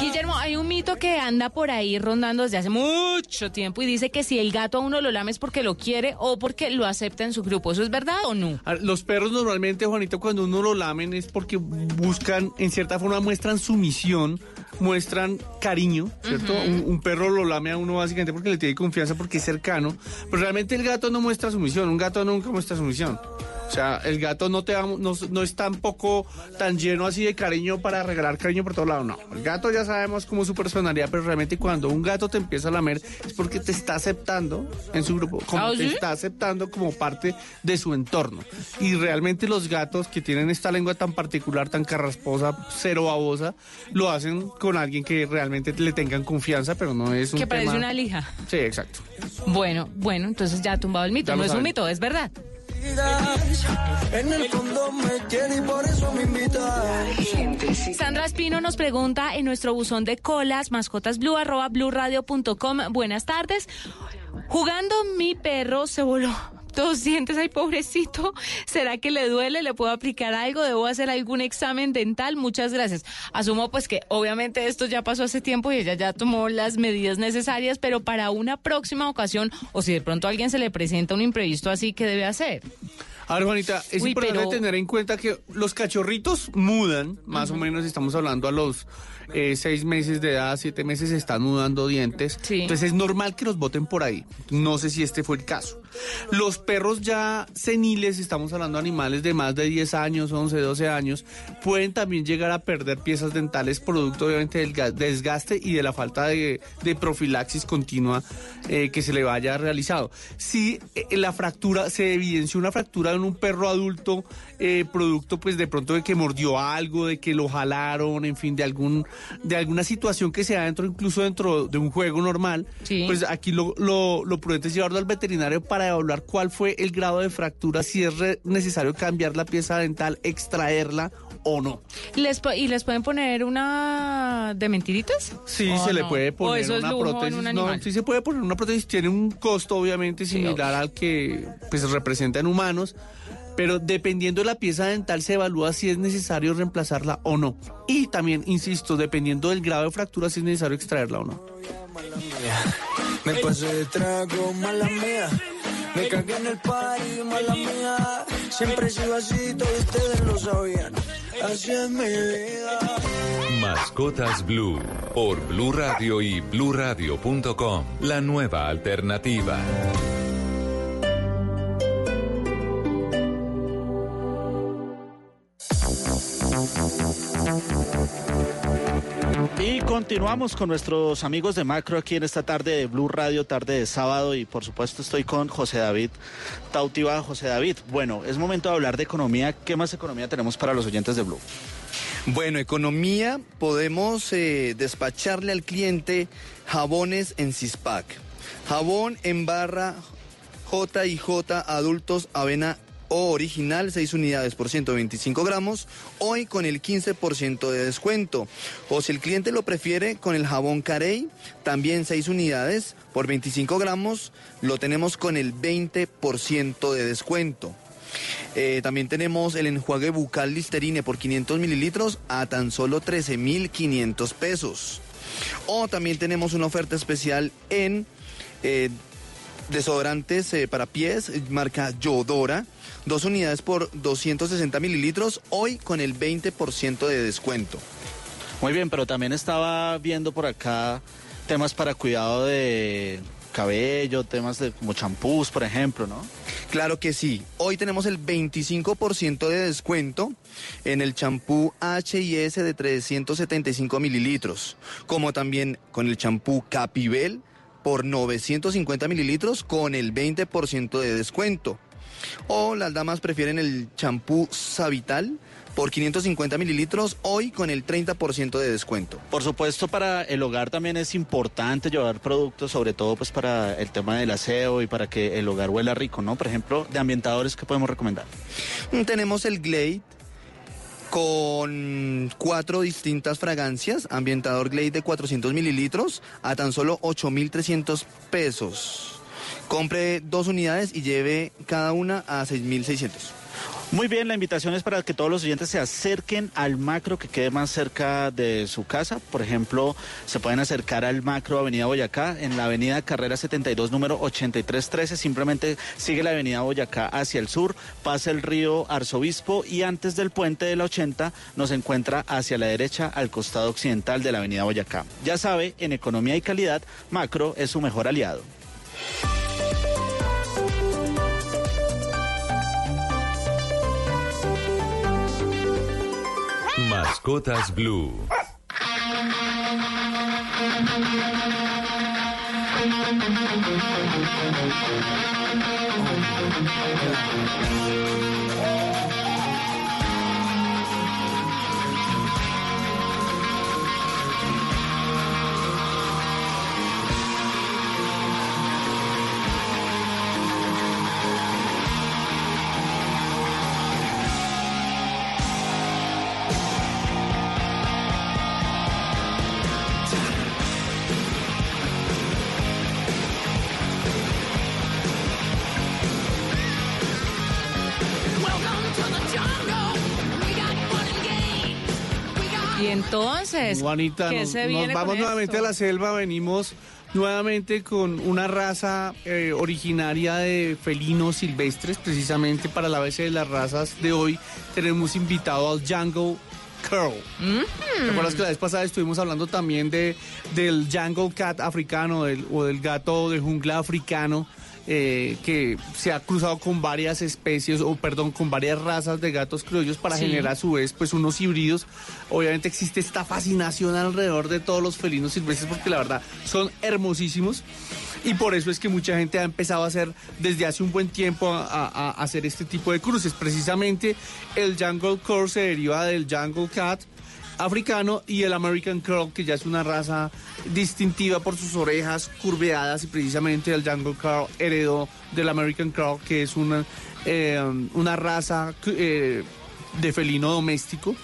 Guillermo, hay un mito que anda por ahí rondando desde hace mucho tiempo y dice que si el gato a uno lo lame es porque lo quiere o porque lo acepta en su grupo. ¿Eso es verdad o no? A- Los perros normalmente, Juanito, cuando uno lo lamen es porque buscan, en cierta forma, muestran sumisión, muestran cariño, ¿cierto? un, un perro lo lame a uno básicamente porque le tiene confianza, porque es cercano, pero realmente el gato no muestra sumisión, un gato nunca muestra sumisión. O sea, el gato no te da- no, no es tampoco tan lleno así de cariño para regalar cariño por todo lado, no. El gato ya sabemos cómo es su personalidad, pero realmente cuando un gato te empieza a lamer es porque te está aceptando en su grupo, como ¿Ah, te está aceptando como parte de su entorno. Y realmente los gatos que tienen esta lengua tan particular, tan carrasposa, cero babosa, lo hacen con alguien que realmente le tengan confianza, pero no es un Que parece tema- una lija. Sí, exacto. Bueno, bueno, entonces ya ha tumbado el mito. Ya No es un mito, es verdad. En el fondo me. Sandra Espino nos pregunta en nuestro buzón de colas, mascotasblue, arroba blueradio.com. Buenas tardes. Jugando mi perro se voló dos dientes, ay pobrecito. ¿Será que le duele? ¿Le puedo aplicar algo? ¿Debo hacer algún examen dental? Muchas gracias. Asumo pues que obviamente esto ya pasó hace tiempo y ella ya tomó las medidas necesarias, pero para una próxima ocasión o si de pronto alguien se le presenta un imprevisto así, ¿qué debe hacer? A ver, Juanita, es Uy, importante pero- tener en cuenta que los cachorritos mudan, más o menos estamos hablando a los eh, seis meses de edad, siete meses están mudando dientes. Sí. Entonces es normal que los boten por ahí. No sé si este fue el caso. Los perros ya seniles, estamos hablando de animales de más de 10 años, 11, 12 años, pueden también llegar a perder piezas dentales producto obviamente del ga- desgaste y de la falta de, de profilaxis continua eh, que se le vaya realizado. Si eh, la fractura, se evidenció una fractura en un perro adulto, eh, producto pues de pronto de que mordió algo, de que lo jalaron, en fin, de algún de alguna situación que se da dentro, incluso dentro de un juego normal, Sí. pues aquí lo, lo, lo prudente es llevarlo al veterinario para evaluar cuál fue el grado de fractura, si es re- necesario cambiar la pieza dental, extraerla o no. ¿Les ¿Y les pueden poner una de mentiritas? Sí, ¿O se le puede ¿O poner eso es una prótesis. un no, sí se puede poner una prótesis, tiene un costo obviamente similar al que pues representa en humanos, pero dependiendo de la pieza dental se evalúa si es necesario reemplazarla o no. Y también, insisto, dependiendo del grado de fractura si es necesario extraerla o no. Me pasé de trago, mala mía. Me cagué en el party, mala mía. Siempre he sido así, todos ustedes lo sabían. Así es mi vida. Mascotas Blue por Blue Radio y bluradio.com. La nueva alternativa. Y continuamos con nuestros amigos de Macro aquí en esta tarde de Blue Radio, tarde de sábado y por supuesto estoy con José David Tautiva. José David, bueno, es momento de hablar de economía. ¿Qué más economía tenemos para los oyentes de Blue? Bueno, economía, podemos eh, despacharle al cliente jabones en Cispac. Jabón en barra J y J adultos avena o original, 6 unidades por 125 gramos, hoy con el 15% de descuento. O si el cliente lo prefiere, con el jabón Carey, también 6 unidades por 25 gramos, lo tenemos con el 20% de descuento. Eh, también tenemos el enjuague bucal Listerine por 500 mililitros a tan solo 13,500 pesos. O también tenemos una oferta especial en eh, desodorantes eh, para pies, marca Yodora. Dos unidades por 260 mililitros, hoy con el 20% de descuento. Muy bien, pero también estaba viendo por acá temas para cuidado de cabello, temas de como champús, por ejemplo, ¿no? Claro que sí. Hoy tenemos el 25% de descuento en el champú H&S de 375 mililitros, como también con el champú Capibel por 950 mililitros con el 20% de descuento. O las damas prefieren el champú Savital por 550 mililitros, hoy con el 30% de descuento. Por supuesto, para el hogar también es importante llevar productos, sobre todo pues para el tema del aseo y para que el hogar huela rico, ¿no? Por ejemplo, de ambientadores, ¿qué podemos recomendar? Mm, Tenemos el Glade con cuatro distintas fragancias, ambientador Glade de 400 mililitros a tan solo 8.300 pesos. Compre dos unidades y lleve cada una a 6.600. Muy bien, la invitación es para que todos los oyentes se acerquen al macro que quede más cerca de su casa. Por ejemplo, se pueden acercar al macro Avenida Boyacá en la Avenida Carrera 72, número 8313. Simplemente sigue la Avenida Boyacá hacia el sur, pasa el río Arzobispo y antes del puente de la 80 nos encuentra hacia la derecha al costado occidental de la Avenida Boyacá. Ya sabe, en economía y calidad, macro es su mejor aliado. Mascotas Blue. Entonces, Juanita, ¿qué nos, se nos viene vamos con nuevamente esto? a la selva, venimos nuevamente con una raza eh, originaria de felinos silvestres, precisamente para la base de las razas de hoy tenemos invitado al Jungle Curl. ¿Te acuerdas que la vez pasada estuvimos hablando también de, del Jungle Cat africano del- o del gato de jungla africano? Eh, que se ha cruzado con varias especies, o perdón, con varias razas de gatos criollos para Sí. generar a su vez pues unos híbridos. Obviamente existe esta fascinación alrededor de todos los felinos silvestres porque la verdad son hermosísimos. Y por eso es que mucha gente ha empezado a hacer desde hace un buen tiempo a, hacer este tipo de cruces. Precisamente el Jungle Curl se deriva del Jungle Cat africano y el American Curl, que ya es una raza distintiva por sus orejas curveadas y precisamente el Jungle Curl heredó del American Curl, que es una, eh, una raza eh, de felino doméstico.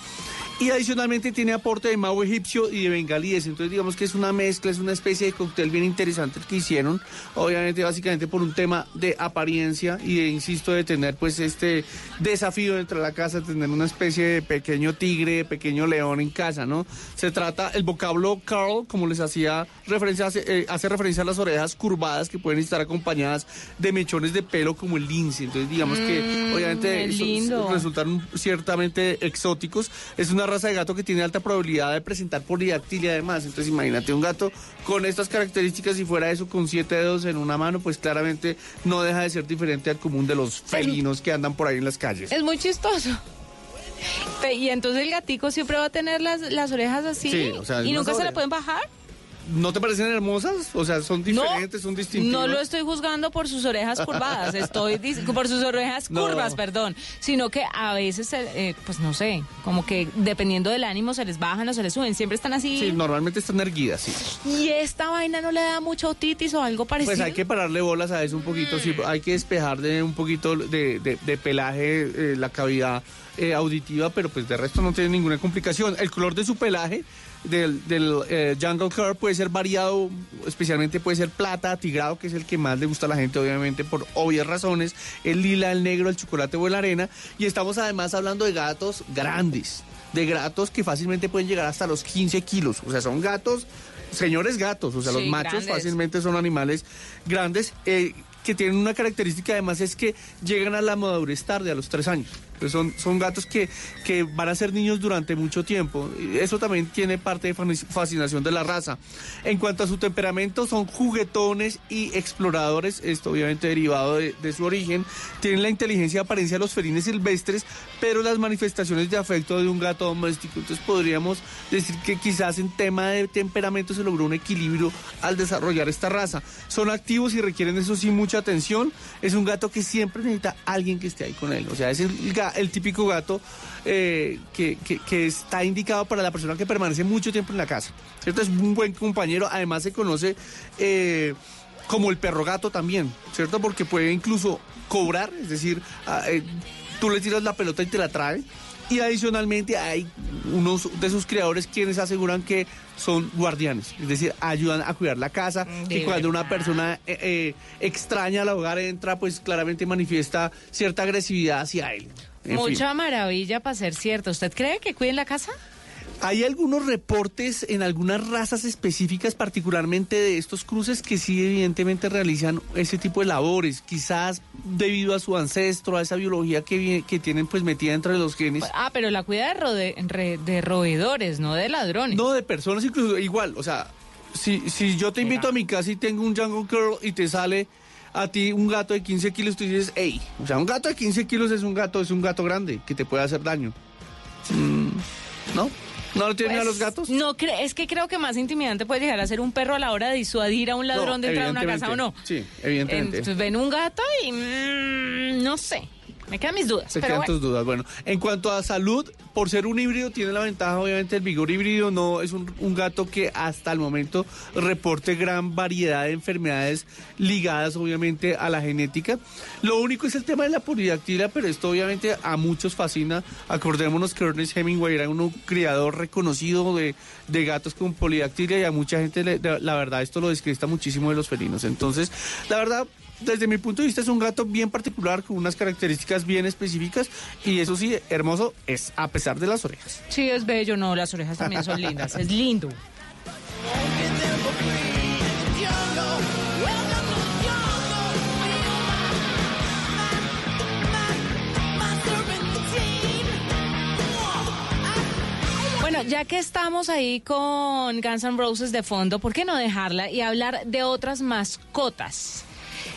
Y adicionalmente tiene aporte de mago egipcio y de bengalíes. Entonces digamos que es una mezcla, es una especie de cóctel bien interesante el que hicieron. Obviamente básicamente por un tema de apariencia y de, insisto, de tener pues este desafío dentro de la casa, tener una especie de pequeño tigre, pequeño león en casa, ¿no? Se trata, el vocablo Carl, como les hacía referencia, hace, eh, hace referencia a las orejas curvadas que pueden estar acompañadas de mechones de pelo como el lince. Entonces digamos que Mm, obviamente lindo. resultaron ciertamente exóticos. Es una raza de gato que tiene alta probabilidad de presentar polidactilia además. Entonces imagínate un gato con estas características y fuera eso con siete dedos en una mano, pues claramente no deja de ser diferente al común de los felinos que andan por ahí en las calles. Es muy chistoso. Y entonces el gatico siempre va a tener las, las orejas así. Sí, o sea, ¿Y nunca se la pueden bajar? ¿No te parecen hermosas? O sea, son diferentes, son distintivas. No lo estoy juzgando por sus orejas curvadas, estoy por sus orejas No. curvas, perdón, sino que a veces, eh, pues no sé, como que dependiendo del ánimo se les bajan o se les suben, siempre están así. Sí, normalmente están erguidas, sí. Y esta vaina no le da mucha otitis o algo parecido. Pues hay que pararle bolas a eso un poquito, sí, hay que despejar de un poquito de, de- de pelaje eh, la cavidad eh, auditiva, pero pues de resto no tiene ninguna complicación. El color de su pelaje del, del eh, Jungle Curl puede ser variado, especialmente puede ser plata, tigrado, que es el que más le gusta a la gente, obviamente, por obvias razones, el lila, el negro, el chocolate o la arena, y estamos además hablando de gatos grandes, de gatos que fácilmente pueden llegar hasta los 15 kilos, o sea, son gatos señores gatos, o sea, Sí, los machos grandes. fácilmente son animales grandes eh, que tienen una característica además es que llegan a la madurez tarde, a los tres años. Pues son, son gatos que, que van a ser niños durante mucho tiempo. Eso también tiene parte de fascinación de la raza. En cuanto a su temperamento, son juguetones y exploradores, esto obviamente derivado de, de su origen. Tienen la inteligencia y apariencia de los felines silvestres, pero las manifestaciones de afecto de un gato doméstico. Entonces podríamos decir que quizás en tema de temperamento se logró un equilibrio al desarrollar esta raza. Son activos y requieren eso sí mucha atención. Es un gato que siempre necesita alguien que esté ahí con él. O sea, es el, el típico gato eh, que, que- que está indicado para la persona que permanece mucho tiempo en la casa. ¿Cierto? Es un buen compañero. Además se conoce eh, como el perro gato también, ¿cierto? Porque puede incluso cobrar, es decir, ah, eh, tú le tiras la pelota y te la trae. Y adicionalmente hay unos de sus creadores quienes aseguran que son guardianes, es decir, ayudan a cuidar la casa, que De cuando una persona eh, eh, extraña al hogar entra, pues claramente manifiesta cierta agresividad hacia él. En fin. Mucha maravilla para ser cierto. ¿Usted cree que cuiden la casa? Hay algunos reportes en algunas razas específicas, particularmente de estos cruces, que sí evidentemente realizan ese tipo de labores, quizás debido a su ancestro, a esa biología que, que tienen pues metida entre los genes. Ah, pero la cuida de, rode- de roedores, no de ladrones. No, de personas incluso igual, o sea, si, si yo te invito a mi casa y tengo un Jungle Curl y te sale a ti un gato de 15 kilos, tú dices, hey, o sea, un gato de 15 kilos es un gato, es un gato grande que te puede hacer daño. Mm, ¿No? ¿No lo tienen a los gatos? No, es que creo que más intimidante puede llegar a ser un perro a la hora de disuadir a un ladrón de entrar a una casa o no. Sí, evidentemente. Entonces ven un gato y mm, no sé. Me quedan mis dudas. Se pero quedan bueno. tus dudas. Bueno, en cuanto a salud, por ser un híbrido, tiene la ventaja, obviamente, el vigor híbrido no es un, un gato que hasta el momento reporte gran variedad de enfermedades ligadas, obviamente, a la genética. Lo único es el tema de la polidactilia, pero esto, obviamente, a muchos fascina. Acordémonos que Ernest Hemingway era un criador reconocido de, de gatos con polidactilia y a mucha gente, le- la verdad, esto lo descrista muchísimo de los felinos. Entonces, la verdad, desde mi punto de vista es un gato bien particular con unas características bien específicas y eso sí, hermoso es a pesar de las orejas. Sí, es bello, no, las orejas también son lindas. Es lindo. Bueno, ya que estamos ahí con Guns N' Roses de fondo, ¿por qué no dejarla y hablar de otras mascotas?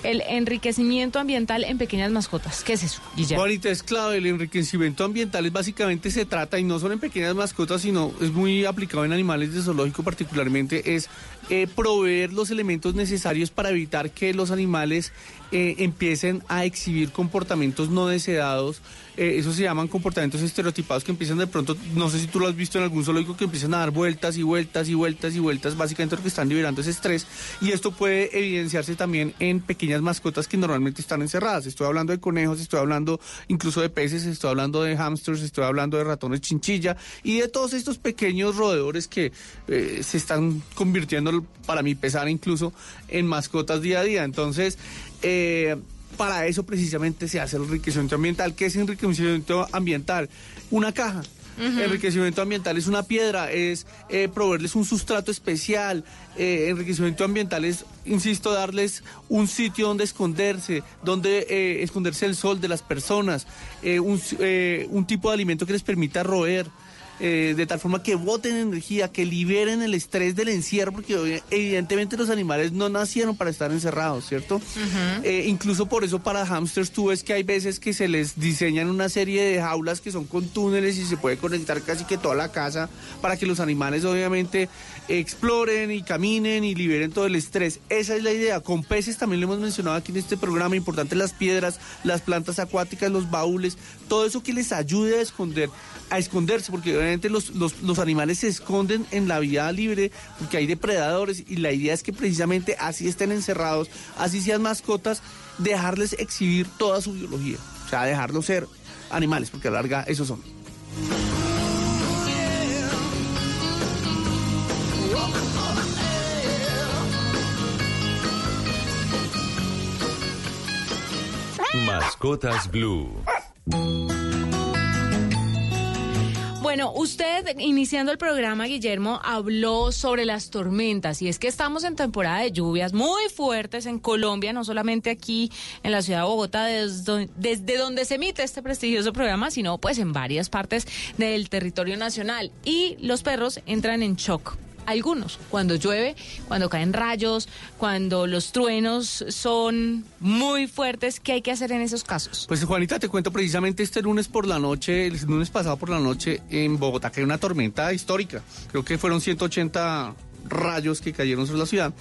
El enriquecimiento ambiental en pequeñas mascotas. ¿Qué es eso, Guillermo? Ahorita es clave, el enriquecimiento ambiental es básicamente se trata, y no solo en pequeñas mascotas, sino es muy aplicado en animales de zoológico particularmente, es eh, proveer los elementos necesarios para evitar que los animales eh, empiecen a exhibir comportamientos no deseados. Eh, eso se llaman comportamientos estereotipados que empiezan de pronto, no sé si tú lo has visto en algún zoológico, que empiezan a dar vueltas y vueltas y vueltas y vueltas, básicamente lo que están liberando es estrés. Y esto puede evidenciarse también en pequeñas mascotas que normalmente están encerradas. Estoy hablando de conejos, estoy hablando incluso de peces, estoy hablando de hamsters, estoy hablando de ratones chinchilla y de todos estos pequeños roedores que eh, se están convirtiendo, para mi pesar incluso, en mascotas día a día. Entonces, eh, para eso precisamente se hace el enriquecimiento ambiental. ¿Qué es enriquecimiento ambiental? Una caja. Enriquecimiento ambiental es una piedra, es eh, proveerles un sustrato especial. Eh, enriquecimiento ambiental es, insisto, darles un sitio donde esconderse, donde eh, esconderse el sol de las personas, eh, un, eh, un tipo de alimento que les permita roer. Eh, de tal forma que boten energía, que liberen el estrés del encierro, porque obvi- evidentemente los animales no nacieron para estar encerrados, ¿cierto? Eh, incluso por eso para hamsters tú ves que hay veces que se les diseñan una serie de jaulas que son con túneles y se puede conectar casi que toda la casa para que los animales obviamente exploren y caminen y liberen todo el estrés. Esa es la idea. Con peces también lo hemos mencionado aquí en este programa, importante las piedras, las plantas acuáticas, los baúles, todo eso que les ayude a esconder, a esconderse, porque obviamente los, los, los animales se esconden en la vida libre porque hay depredadores y la idea es que precisamente así estén encerrados, así sean mascotas, dejarles exhibir toda su biología, o sea, dejarlos ser animales, porque a la larga esos son. Mascotas Blue. Bueno, usted, iniciando el programa, Guillermo, habló sobre las tormentas. Y es que estamos en temporada de lluvias muy fuertes en Colombia, no solamente aquí en la ciudad de Bogotá, desde, donde se emite este prestigioso programa, sino pues en varias partes del territorio nacional. Y los perros entran en shock algunos, cuando llueve, cuando caen rayos, cuando los truenos son muy fuertes, ¿qué hay que hacer en esos casos? Pues Juanita, te cuento precisamente este lunes por la noche, el lunes pasado por la noche en Bogotá, que hay una tormenta histórica. Creo que fueron 180 rayos que cayeron sobre la ciudad.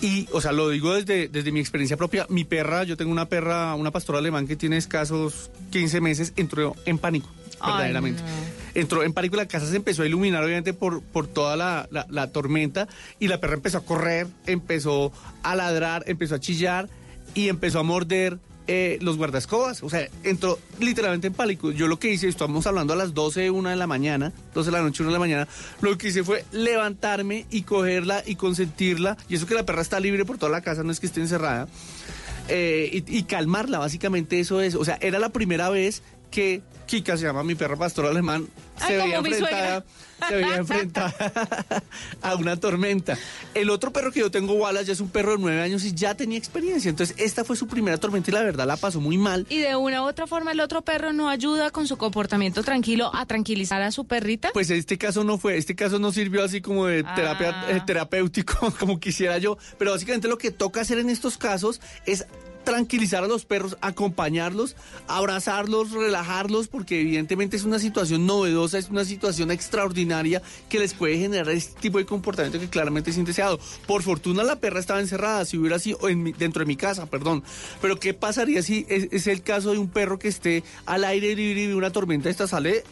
Y, o sea, lo digo desde, desde mi experiencia propia. Mi perra, yo tengo una perra, una pastora alemán que tiene escasos 15 meses, entró en pánico, Ay, verdaderamente. no. Entró en pánico, la casa se empezó a iluminar, obviamente, por, por toda la, la- tormenta. Y la perra empezó a correr, empezó a ladrar, empezó a chillar y empezó a morder eh, los guardascobas. O sea, entró literalmente en pánico. Yo lo que hice, estamos hablando a las 12, 1 de la mañana, 12 de la noche, 1 de la mañana. Lo que hice fue levantarme y cogerla y consentirla. Y eso que la perra está libre por toda la casa, no es que esté encerrada. Eh, y calmarla, básicamente eso es. O sea, era la primera vez que Kika, se llama mi perra pastor alemán, Ay, se veía enfrentada, se veía enfrentada a una tormenta. El otro perro que yo tengo, Wallace, ya es un perro de nueve años y ya tenía experiencia. Entonces, esta fue su primera tormenta y la verdad la pasó muy mal. Y de una u otra forma el otro perro no ayuda con su comportamiento tranquilo a tranquilizar a su perrita. Pues este caso no fue, este caso no sirvió así como de terapia, Ah. eh, terapéutico, como quisiera yo, pero básicamente lo que toca hacer en estos casos es tranquilizar a los perros, acompañarlos, abrazarlos, relajarlos, porque evidentemente es una situación novedosa, es una situación extraordinaria que les puede generar este tipo de comportamiento que claramente es indeseado. Por fortuna la perra estaba encerrada, si hubiera sido dentro de mi casa, perdón. Pero ¿qué pasaría si es, es el caso de un perro que esté al aire libre y una tormenta esta sale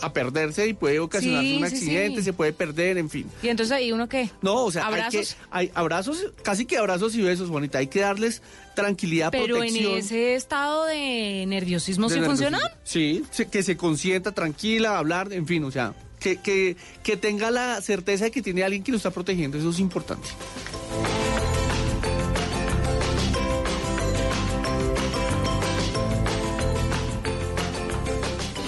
a perderse y puede ocasionarse Sí, un accidente, sí. se puede perder, en fin. Y entonces ahí uno qué? No, o sea, hay, abrazos. que, hay abrazos, casi que abrazos y besos, bonita. Hay que darles tranquilidad, Pero en protección. ese estado de nerviosismo de sí funciona. Sí, que se consienta tranquila, hablar, en fin, o sea, que, que, que tenga la certeza de que tiene alguien que lo está protegiendo, eso es importante.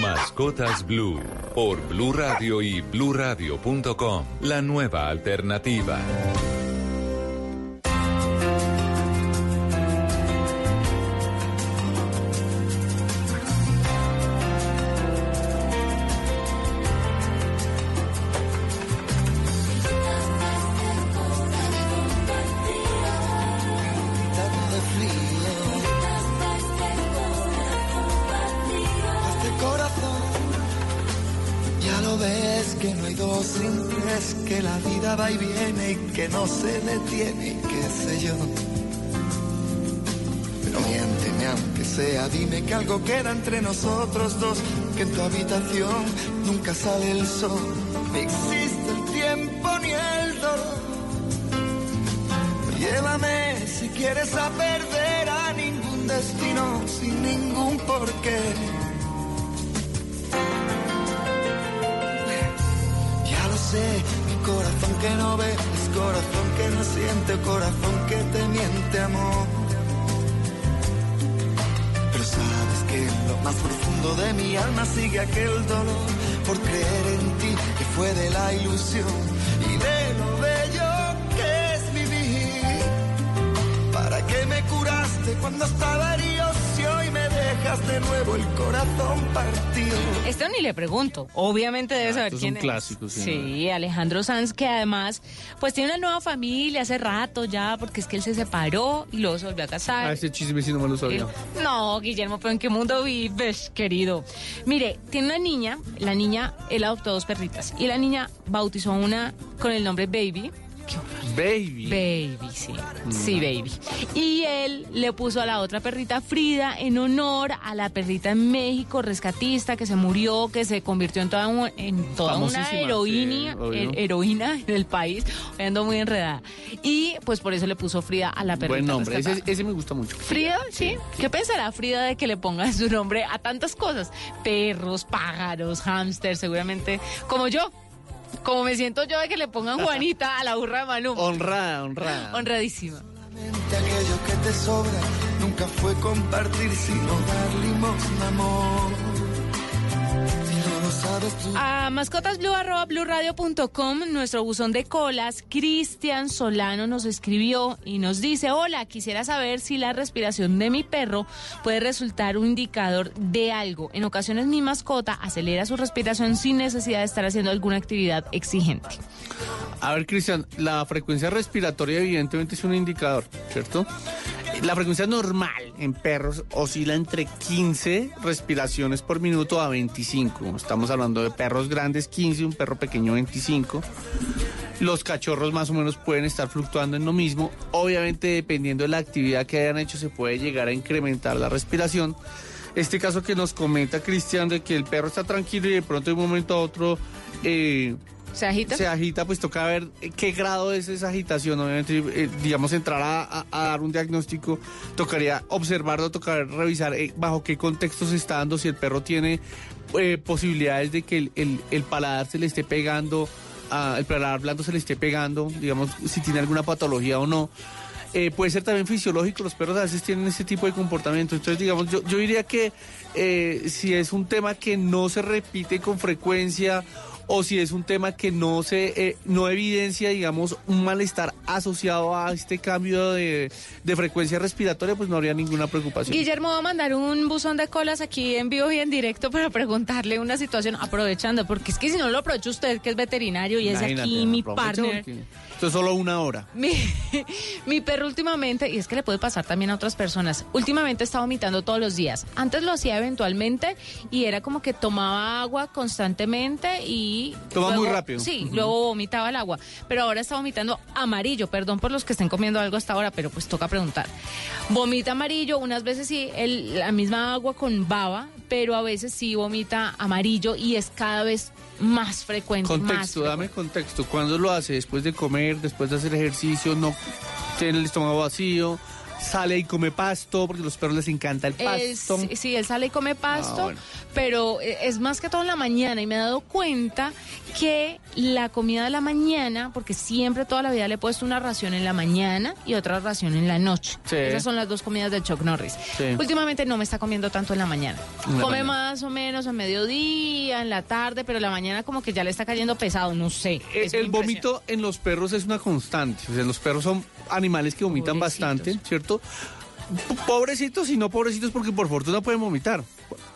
Mascotas Blue por Blue Radio y bluradio.com. La nueva alternativa. Nunca sale el sol, ni existe el tiempo ni el dolor. Llévame si quieres a perder a ningún destino sin ningún porqué. Ya lo sé, mi corazón que no ve es corazón que no siente, corazón que te miente amor. Pero sabes que en lo más profundo de mi alma sigue aquel dolor por creer en ti que fue de la ilusión y de lo bello que es vivir. ¿Para qué me curaste cuando estaba herido dejas de nuevo el corazón partido? Esto ni le pregunto. Obviamente debe saber esto es quién un clásico, sí, Sí, Alejandro Sanz, que además, pues tiene una nueva familia hace rato ya, porque es que él se separó y luego se volvió a casar. Ah, ese chisme sí no me lo sabía. No, Guillermo, pero ¿en qué mundo vives, querido? Mire, tiene una niña, la niña, él adoptó dos perritas, y la niña bautizó a una con el nombre Baby. Baby. Baby, sí. Sí, baby. Y él le puso a la otra perrita Frida en honor a la perrita en México, rescatista, que se murió, que se convirtió en toda, un- en toda una heroína, sí, he- heroína en el país. Hoy Ando muy enredada. Y pues por eso le puso Frida a la perrita. Buen nombre. Ese, me gusta mucho. Frida, sí. ¿Qué pensará Frida de que le pongan su nombre a tantas cosas? Perros, pájaros, hámster, seguramente. Como yo. Como me siento yo de que le pongan Juanita a la burra de Maluma. Honrada, honrada. Honradísima. Aquello que te sobra nunca fue compartir, sino dar limón, amor. A mascotasblue.com, nuestro buzón de colas, Cristian Solano nos escribió y nos dice, hola, quisiera saber si la respiración de mi perro puede resultar un indicador de algo. En ocasiones mi mascota acelera su respiración sin necesidad de estar haciendo alguna actividad exigente. A ver, Cristian, la frecuencia respiratoria evidentemente es un indicador, ¿cierto? La frecuencia normal en perros oscila entre 15 respiraciones por minuto a 25. Estamos hablando de perros grandes 15, un perro pequeño 25. Los cachorros más o menos pueden estar fluctuando en lo mismo. Obviamente, dependiendo de la actividad que hayan hecho, se puede llegar a incrementar la respiración. Este caso que nos comenta Cristian de que el perro está tranquilo y de pronto de un momento a otro eh, ¿Se agita? se agita, pues toca ver eh, qué grado es esa agitación. Obviamente, eh, digamos, entrar a, dar un diagnóstico, tocaría observarlo, tocaría revisar eh, bajo qué contexto se está dando, si el perro tiene eh, posibilidades de que el, el- paladar se le esté pegando, el paladar blando se le esté pegando, digamos, si tiene alguna patología o no. Puede ser también fisiológico, los perros a veces tienen ese tipo de comportamiento. Entonces, digamos, yo, yo diría que si es un tema que no se repite con frecuencia o si es un tema que no se eh, no evidencia, digamos, un malestar asociado a este cambio de, de frecuencia respiratoria, pues no habría ninguna preocupación. Guillermo va a mandar un buzón de colas aquí en vivo y en directo para preguntarle una situación, aprovechando, porque es que si no lo aprovecha usted, que es veterinario y es aquí mi partner. Esto es solo una hora. Mi, mi perro últimamente, y es que le puede pasar también a otras personas, últimamente está vomitando todos los días. Antes lo hacía eventualmente y era como que tomaba agua constantemente y... Toma muy rápido. Sí, luego vomitaba el agua. Pero ahora está vomitando amarillo, perdón por los que estén comiendo algo hasta ahora, pero pues toca preguntar. Vomita amarillo, unas veces sí, el- la misma agua con baba, pero a veces sí vomita amarillo y es cada vez más frecuente. más Contexto, dame contexto. ¿Cuándo lo hace? ¿Después de comer? ¿Después de hacer ejercicio? ¿No tiene el estómago vacío? ¿Sale y come pasto? Porque a los perros les encanta el pasto. sí, él sale y come pasto, Ah, bueno. pero eh, es más que todo en la mañana y me he dado cuenta que la comida de la mañana, porque siempre toda la vida le he puesto una ración en la mañana y otra ración en la noche. Sí. Esas son las dos comidas del Chuck Norris. Sí. Últimamente no me está comiendo tanto en la mañana. Come mañana. más o menos a mediodía, en la tarde, pero la mañana como que ya le está cayendo pesado, no sé. Eh, el vómito en los perros es una constante. O sea, los perros son animales que vomitan Pobrecitos. bastante, ¿cierto? Pobrecitos y no pobrecitos porque por fortuna pueden vomitar.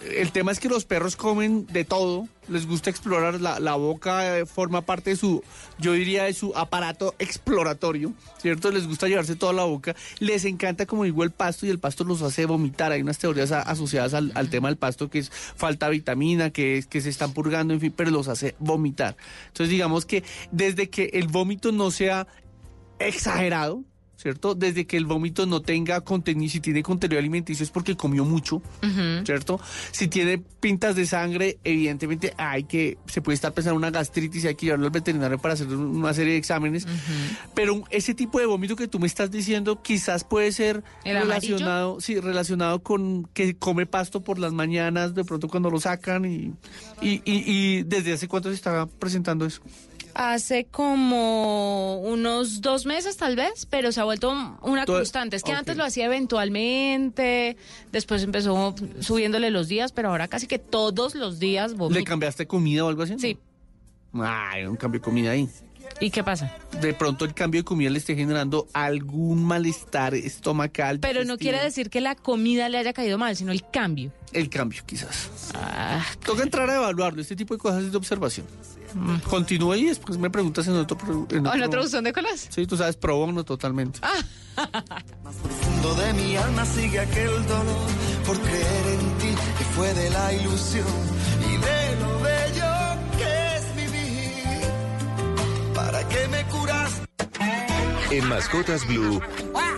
El tema es que los perros comen de todo, les gusta explorar, la, boca eh, forma parte de su, yo diría, de su aparato exploratorio, ¿cierto? Les gusta llevarse toda la boca, les encanta, como digo, el pasto y el pasto los hace vomitar. Hay unas teorías asociadas al, al tema del pasto que es falta de vitamina, que es que se están purgando, en fin, pero los hace vomitar. Entonces digamos que desde que el vómito no sea exagerado, ¿cierto? Desde que el vómito no tenga contenido, si tiene contenido alimenticio es porque comió mucho. ¿cierto? Si tiene pintas de sangre, evidentemente hay que, se puede estar pensando en una gastritis, hay que llevarlo al veterinario para hacer una serie de exámenes. Pero ese tipo de vómito que tú me estás diciendo quizás puede ser relacionado, sí, relacionado con que come pasto por las mañanas, de pronto cuando lo sacan y, y, y, y desde hace cuánto se está presentando eso. Hace como unos dos meses tal vez, pero se ha vuelto una constante. Es que antes lo hacía eventualmente, después empezó subiéndole los días, pero ahora casi que todos los días ¿Le vomita. cambiaste comida o algo así? Sí. Ay, un cambio de comida ahí. ¿Y qué pasa? De pronto el cambio de comida le esté generando algún malestar estomacal. Pero no quiere decir que la comida le haya caído mal, sino el cambio. El cambio, quizás. Ah, Toca entrar a evaluarlo. Este tipo de cosas es de observación. Continúa y después me preguntas en otro... en ¿O en otro- otra buzón de colas? Sí, tú sabes, pro bono totalmente. profundo de mi alma sigue aquel dolor por creer en ti que fue de la ilusión y de lo bello que. ¿Para qué me curaste? En Mascotas Blue,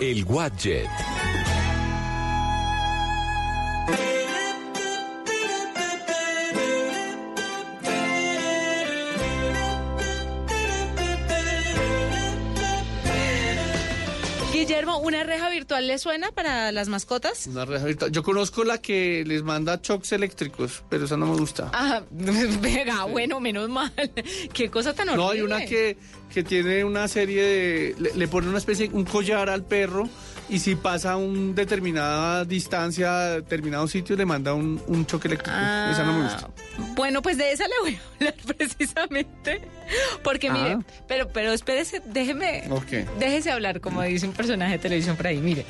el Gadget. Guillermo, ¿una reja virtual le suena para las mascotas? Una reja virtual. Yo conozco la que les manda shocks eléctricos, pero esa no me gusta. Ah, venga, bueno, menos mal. Qué cosa tan horrible. No, hay una que, que tiene una serie de... Le, le pone una especie, un collar al perro y si pasa un determinada distancia, determinado sitio, le manda un, un choque eléctrico. esa no me gusta. Ah, Bueno, pues de esa le voy a hablar precisamente. Porque Ah. mire, pero, pero espérese, déjeme, Ok. déjese hablar, como dice un personaje de televisión por ahí. Mire,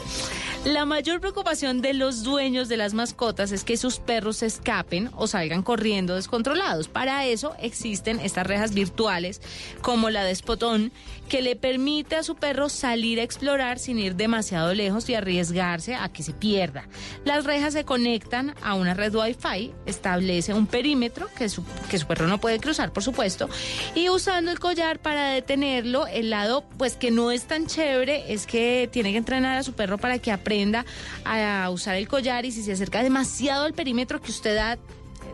la mayor preocupación de los dueños de las mascotas es que sus perros se escapen o salgan corriendo descontrolados. Para eso existen estas rejas virtuales, como la de Spotón, que le permite a su perro salir a explorar sin ir demasiado lejos y arriesgarse a que se pierda. Las rejas se conectan a una red Wi-Fi, establece un perímetro que su, que su perro no puede cruzar, por supuesto, y usando el collar para detenerlo, el lado pues que no es tan chévere es que tiene que entrenar a su perro para que aprenda a usar el collar y si se acerca demasiado al perímetro que usted ha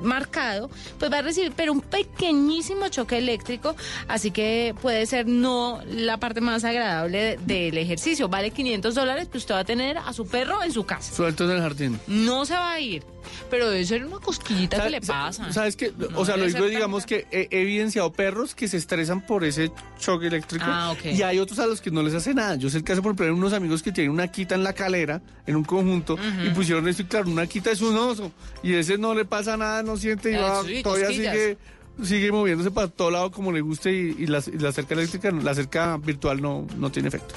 marcado, pues va a recibir pero un pequeñísimo choque eléctrico, así que puede ser no la parte más agradable de- del ejercicio. Vale 500 dólares que usted va a tener a su perro en su casa. Suelto en el jardín. No se va a ir, pero debe ser una cosquillita que le pasa. ¿Sabes qué? No o sea, lo digo, digamos que he, evidenciado perros que se estresan por ese choque eléctrico. Ah, ok. Y hay otros a los que no les hace nada. Yo sé el caso, por ejemplo, de unos amigos que tienen una quita en la calera, en un conjunto, y pusieron esto y claro, una quita es un oso. Y ese no le pasa nada, no siente y va, sí, todavía cosquillas. sigue sigue moviéndose para todo lado como le guste y, y la, y la cerca eléctrica, la cerca virtual no, no tiene efecto.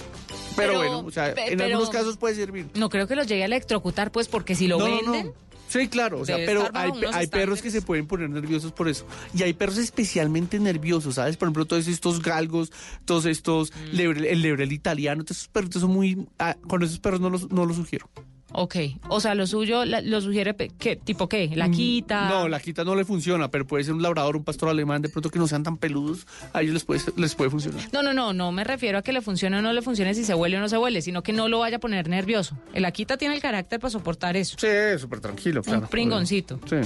Pero, Pero, bueno, o sea, pe- en algunos casos puede servir. No creo que los llegue a electrocutar, pues, porque si lo No, no, no. venden. Sí, claro, o sea, pero hay, perros que se pueden poner nerviosos por eso. Y hay perros especialmente nerviosos, ¿sabes? Por ejemplo, todos estos galgos, todos estos, Mm. lebre- el lebrel italiano, todos esos perritos son muy... ah, con esos perros no los, no los sugiero. Ok, o sea, lo suyo, la- lo sugiere, ¿qué? ¿Tipo qué? ¿La quita? Mm, No, la quita no le funciona, pero puede ser un labrador, un pastor alemán, de pronto que no sean tan peludos, a ellos les puede, les puede funcionar. No, no, no, no me refiero a que le funcione o no le funcione si se huele o no se huele, sino que no lo vaya a poner nervioso. El Akita tiene el carácter para soportar eso. Sí, súper tranquilo, claro. Un pringoncito. Sí.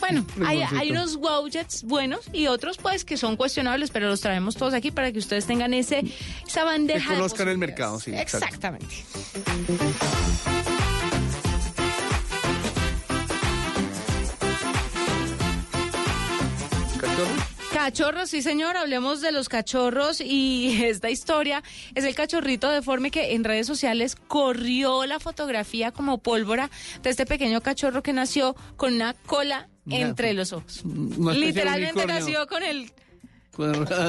Bueno, hay, hay unos gadgets buenos y otros pues que son cuestionables, pero los traemos todos aquí para que ustedes tengan ese esa bandeja. Que de conozcan el mercado, sí, exacto. Cachorros, sí señor, hablemos de los cachorros y esta historia es el cachorrito deforme que en redes sociales corrió la fotografía como pólvora de este pequeño cachorro que nació con una cola entre los ojos. Literalmente nació con el...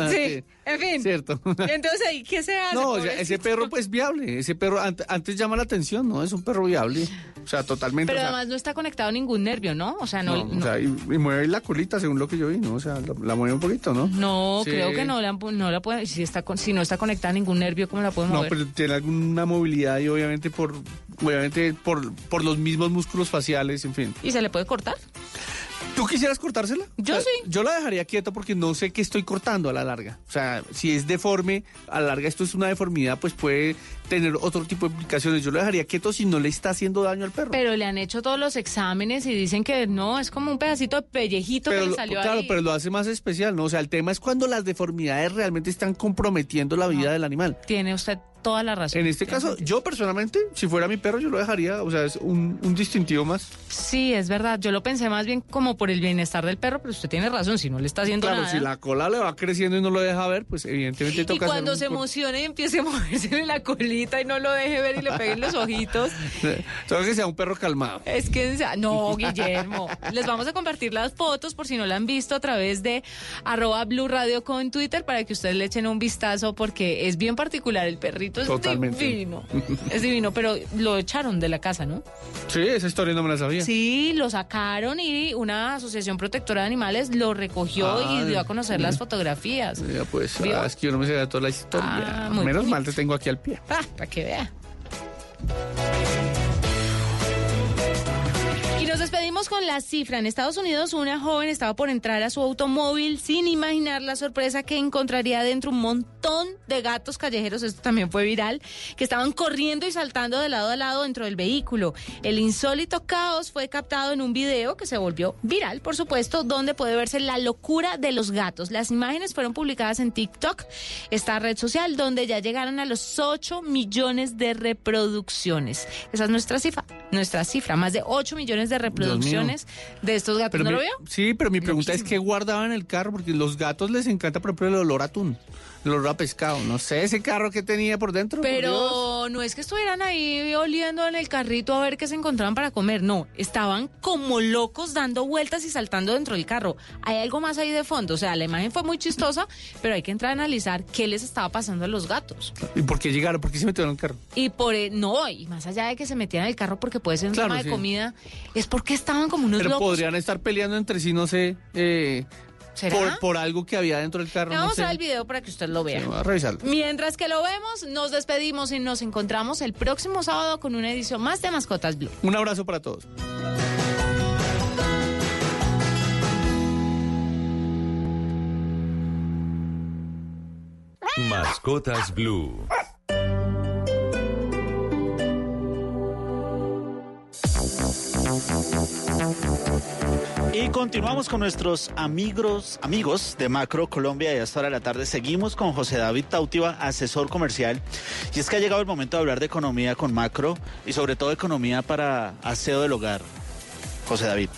Sí, en fin. Cierto. Entonces, ¿ahí ¿qué se hace? No, o sea, ese perro pues viable, ese perro ant- antes llama la atención, ¿no? Es un perro viable, o sea, totalmente. Pero o sea, además no está conectado a ningún nervio, ¿no? O sea, no... no, no- o sea, y, y mueve la colita según lo que yo vi, ¿no? O sea, la, la mueve un poquito, ¿no? no, Sí. creo que no la, no la puede... Si, está con- si no está conectada a ningún nervio, ¿cómo la puede No, mover? pero tiene alguna movilidad y obviamente por obviamente por, por los mismos músculos faciales, en fin. ¿Y se le puede cortar? ¿Tú quisieras cortársela? Yo O sea, sí. Yo la dejaría quieta porque no sé qué estoy cortando a la larga. O sea, si es deforme, a la larga esto es una deformidad, pues puede tener otro tipo de implicaciones. Yo lo dejaría quieto si no le está haciendo daño al perro. Pero le han hecho todos los exámenes y dicen que no, es como un pedacito de pellejito que Pero le lo- salió claro, ahí. pero lo hace más especial, ¿no? O sea, el tema es cuando las deformidades realmente están comprometiendo la vida del animal. Tiene usted toda la razón. En este caso, yo personalmente, si fuera mi perro, yo lo dejaría, o sea, es un, un distintivo más. Sí, es verdad. Yo lo pensé más bien como por el bienestar del perro, pero usted tiene razón. Si no le está haciendo Claro, nada. si la cola le va creciendo y no lo deja ver, pues evidentemente Y toca hacer cuando un se emocione y empiece a moverse la colita y no lo deje ver y le peguen los ojitos. Toca que sea un perro calmado. Es que, no, Guillermo. Les vamos a compartir las fotos por si no la han visto a través de arroba Blue Radio con Twitter para que ustedes le echen un vistazo porque es bien particular. El perrito es Totalmente. divino. Es divino, pero lo echaron de la casa, ¿no? Sí, esa historia no me la sabía. Sí, lo sacaron y una asociación protectora de animales lo recogió y Ay. dio a conocer las fotografías. Ya, pues, ah, es que yo no me sabía toda la historia. Ah, Menos mal te tengo aquí al pie. Para que vea. Nos despedimos con la cifra. En Estados Unidos, una joven estaba por entrar a su automóvil sin imaginar la sorpresa que encontraría dentro un montón de gatos callejeros. Esto también fue viral, que estaban corriendo y saltando de lado a lado dentro del vehículo. El insólito caos fue captado en un video que se volvió viral, por supuesto, donde puede verse la locura de los gatos. Las imágenes fueron publicadas en TikTok, esta red social, donde ya llegaron a los 8 millones de reproducciones. Esa es nuestra cifra, nuestra cifra, más de 8 millones de reproducciones de estos gatos. Pero ¿No mi- lo vio? Sí, pero mi pregunta es qué guardaban en el carro, porque los gatos les encanta, por ejemplo, el olor a atún, a pescado. No sé, ese carro que tenía por dentro. por. Pero no es que estuvieran ahí oliendo en el carrito a ver qué se encontraban para comer, no, estaban como locos dando vueltas y saltando dentro del carro. Hay algo más ahí de fondo, o sea, la imagen fue muy chistosa, pero hay que entrar a analizar qué les estaba pasando a los gatos. ¿Y por qué llegaron? ¿Por qué se metieron en el carro? Y por eh, no, y más allá de que se metieran en el carro porque puede ser un Claro, tema sí. de comida, es porque estaban como unos Pero locos. podrían estar peleando entre sí, no sé, eh, ¿Será? por, por algo que había dentro del carro. Le no vamos a dar el video para que usted lo vea. Sí, a revisarlo. Mientras que lo vemos, nos despedimos y nos encontramos el próximo sábado con una edición más de Mascotas Blue. Un abrazo para todos. Mascotas Blue. Y continuamos con nuestros amigos, amigos de Macro Colombia y hasta ahora la tarde seguimos con José David Tautiva, asesor comercial. Y es que ha llegado el momento de hablar de economía con Macro y sobre todo economía para aseo del hogar. José David.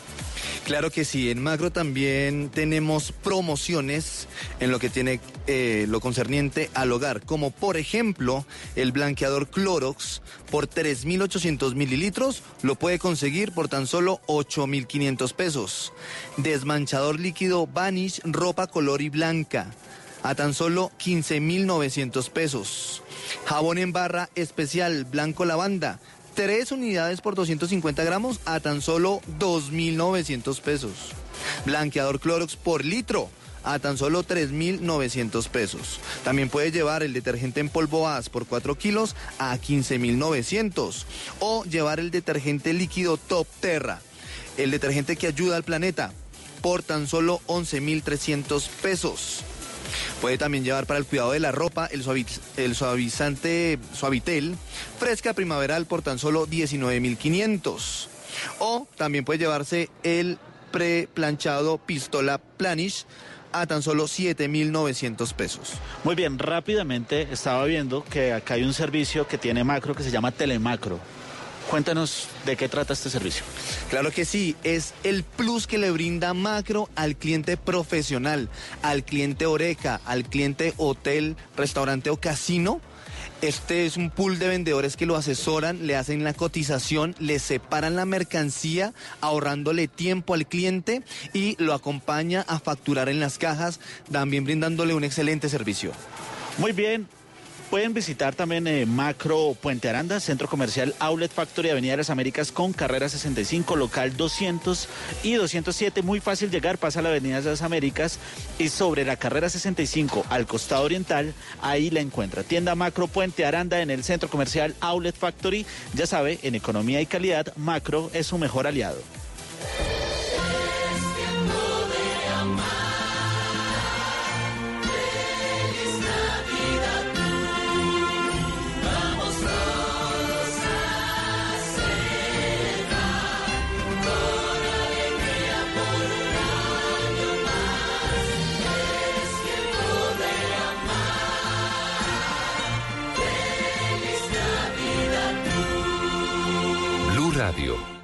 Claro que sí, en Macro también tenemos promociones en lo que tiene eh, lo concerniente al hogar, como por ejemplo el blanqueador Clorox por 3.800 mililitros lo puede conseguir por tan solo 8.500 pesos. Desmanchador líquido Vanish ropa color y blanca a tan solo 15.900 pesos. Jabón en barra especial blanco lavanda. Tres unidades por 250 gramos a tan solo 2.900 pesos. Blanqueador Clorox por litro a tan solo 3.900 pesos. También puede llevar el detergente en polvo AS por 4 kilos a 15.900. O llevar el detergente líquido Top Terra, el detergente que ayuda al planeta, por tan solo 11.300 pesos. Puede también llevar para el cuidado de la ropa el, suavi- el suavizante Suavitel fresca primaveral por tan solo 19.500. O también puede llevarse el pre-planchado Pistola Planish a tan solo 7.900 pesos. Muy bien, rápidamente estaba viendo que acá hay un servicio que tiene Macro que se llama Telemacro. Cuéntanos de qué trata este servicio. Claro que sí, es el plus que le brinda Macro al cliente profesional, al cliente oreca, al cliente hotel, restaurante o casino. Este es un pool de vendedores que lo asesoran, le hacen la cotización, le separan la mercancía, ahorrándole tiempo al cliente y lo acompaña a facturar en las cajas, también brindándole un excelente servicio. Muy bien. Pueden visitar también eh, Macro Puente Aranda, Centro Comercial Outlet Factory, Avenida de las Américas con carrera 65, local 200 y 207. Muy fácil llegar, pasa la Avenida de las Américas y sobre la carrera 65 al costado oriental, ahí la encuentra. Tienda Macro Puente Aranda en el Centro Comercial Outlet Factory. Ya sabe, en economía y calidad, Macro es su mejor aliado.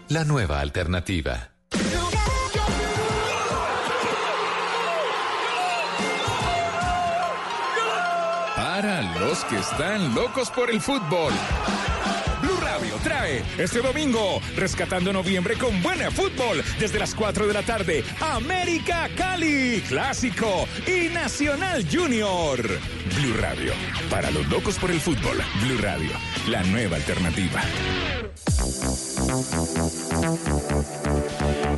La nueva alternativa. Para los que están locos por el fútbol. Blue Radio trae este domingo, rescatando noviembre con buena fútbol, desde las 4 de la tarde, América Cali, Clásico y Nacional Junior. Blue Radio, para los locos por el fútbol. Blue Radio, la nueva alternativa.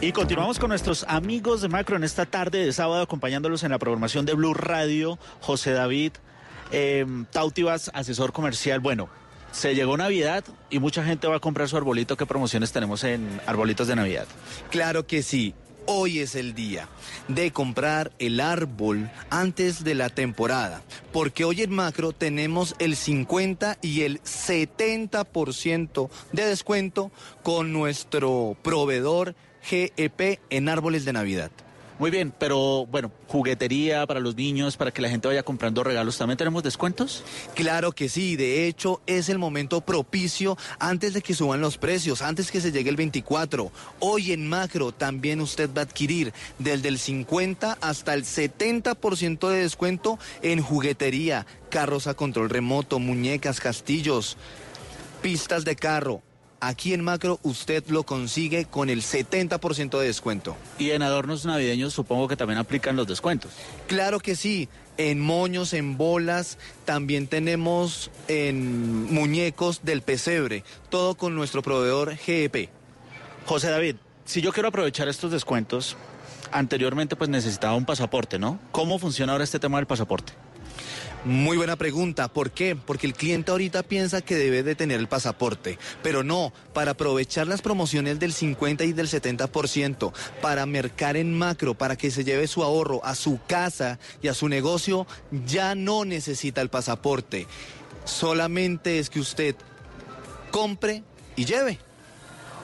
Y continuamos con nuestros amigos de Macro en esta tarde de sábado, acompañándolos en la programación de Blue Radio. José David eh, Tautivas, asesor comercial. Bueno, se llegó Navidad y mucha gente va a comprar su arbolito. ¿Qué promociones tenemos en arbolitos de Navidad? Claro que sí. Hoy es el día de comprar el árbol antes de la temporada, porque hoy en Macro tenemos el 50 y el 70% de descuento con nuestro proveedor GEP en árboles de Navidad. Muy bien, pero bueno, juguetería para los niños, para que la gente vaya comprando regalos, ¿también tenemos descuentos? Claro que sí, de hecho es el momento propicio antes de que suban los precios, antes que se llegue el 24. Hoy en Macro también usted va a adquirir desde el 50 hasta el 70% de descuento en juguetería, carros a control remoto, muñecas, castillos, pistas de carro. Aquí en Macro usted lo consigue con el 70% de descuento. Y en adornos navideños supongo que también aplican los descuentos. Claro que sí. En moños, en bolas, también tenemos en muñecos del pesebre. Todo con nuestro proveedor GEP. José David, si yo quiero aprovechar estos descuentos, anteriormente pues necesitaba un pasaporte, ¿no? ¿Cómo funciona ahora este tema del pasaporte? Muy buena pregunta. ¿Por qué? Porque el cliente ahorita piensa que debe de tener el pasaporte, pero no, para aprovechar las promociones del 50 y del 70%, para mercar en macro, para que se lleve su ahorro a su casa y a su negocio, ya no necesita el pasaporte. Solamente es que usted compre y lleve.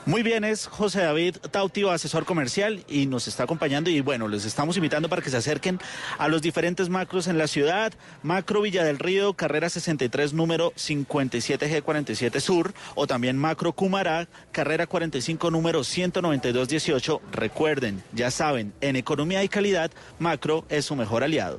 Muy bien, es José David Tautio, asesor comercial, y nos está acompañando. Y bueno, les estamos invitando para que se acerquen a los diferentes macros en la ciudad. Macro Villa del Río, carrera 63, número 57G47 Sur, o también Macro Cumará, carrera 45, número 19218. Recuerden, ya saben, en economía y calidad, Macro es su mejor aliado.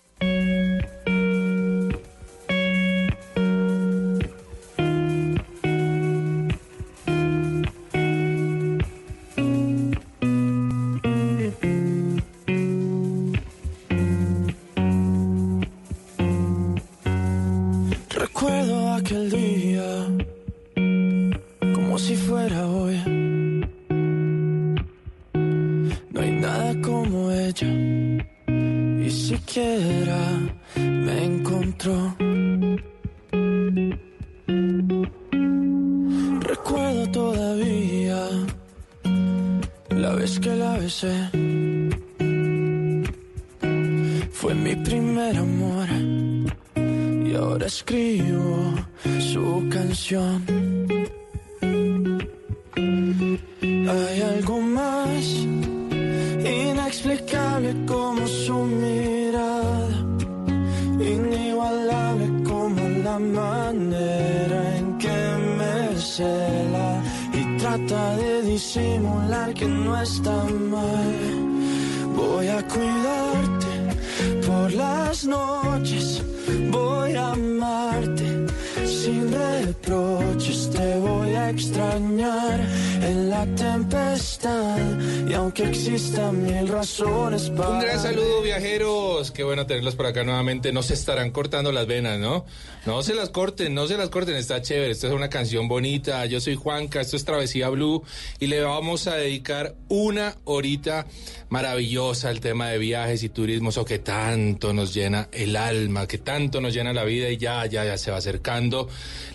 Razones para... Un gran saludo viajeros, qué bueno tenerlos por acá nuevamente, no se estarán cortando las venas, ¿no? No se las corten, no se las corten, está chévere, esta es una canción bonita, yo soy Juanca, esto es Travesía Blue y le vamos a dedicar una horita maravillosa al tema de viajes y turismo, eso que tanto nos llena el alma, que tanto nos llena la vida y ya, ya, ya se va acercando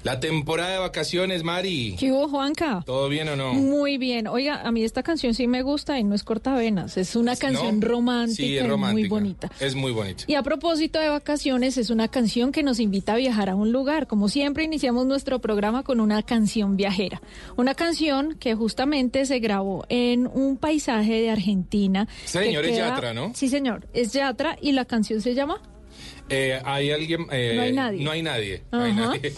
la temporada de vacaciones, Mari. ¿Qué hubo, Juanca? ¿Todo bien o no? Muy bien. Oiga, a mí esta canción sí me gusta y no es cortavenas. Es una canción ¿No? romántica, Sí, es y muy bonita. Es muy bonita. Y a propósito de vacaciones, es una canción que nos invita a viajar a un lugar. Como siempre, iniciamos nuestro programa con una canción viajera. Una canción que justamente se grabó en un paisaje de Argentina. Señor es Yatra, ¿no? Sí, señor. Es Yatra y la canción se llama... Eh, hay alguien... eh, No hay nadie. No hay nadie. hay.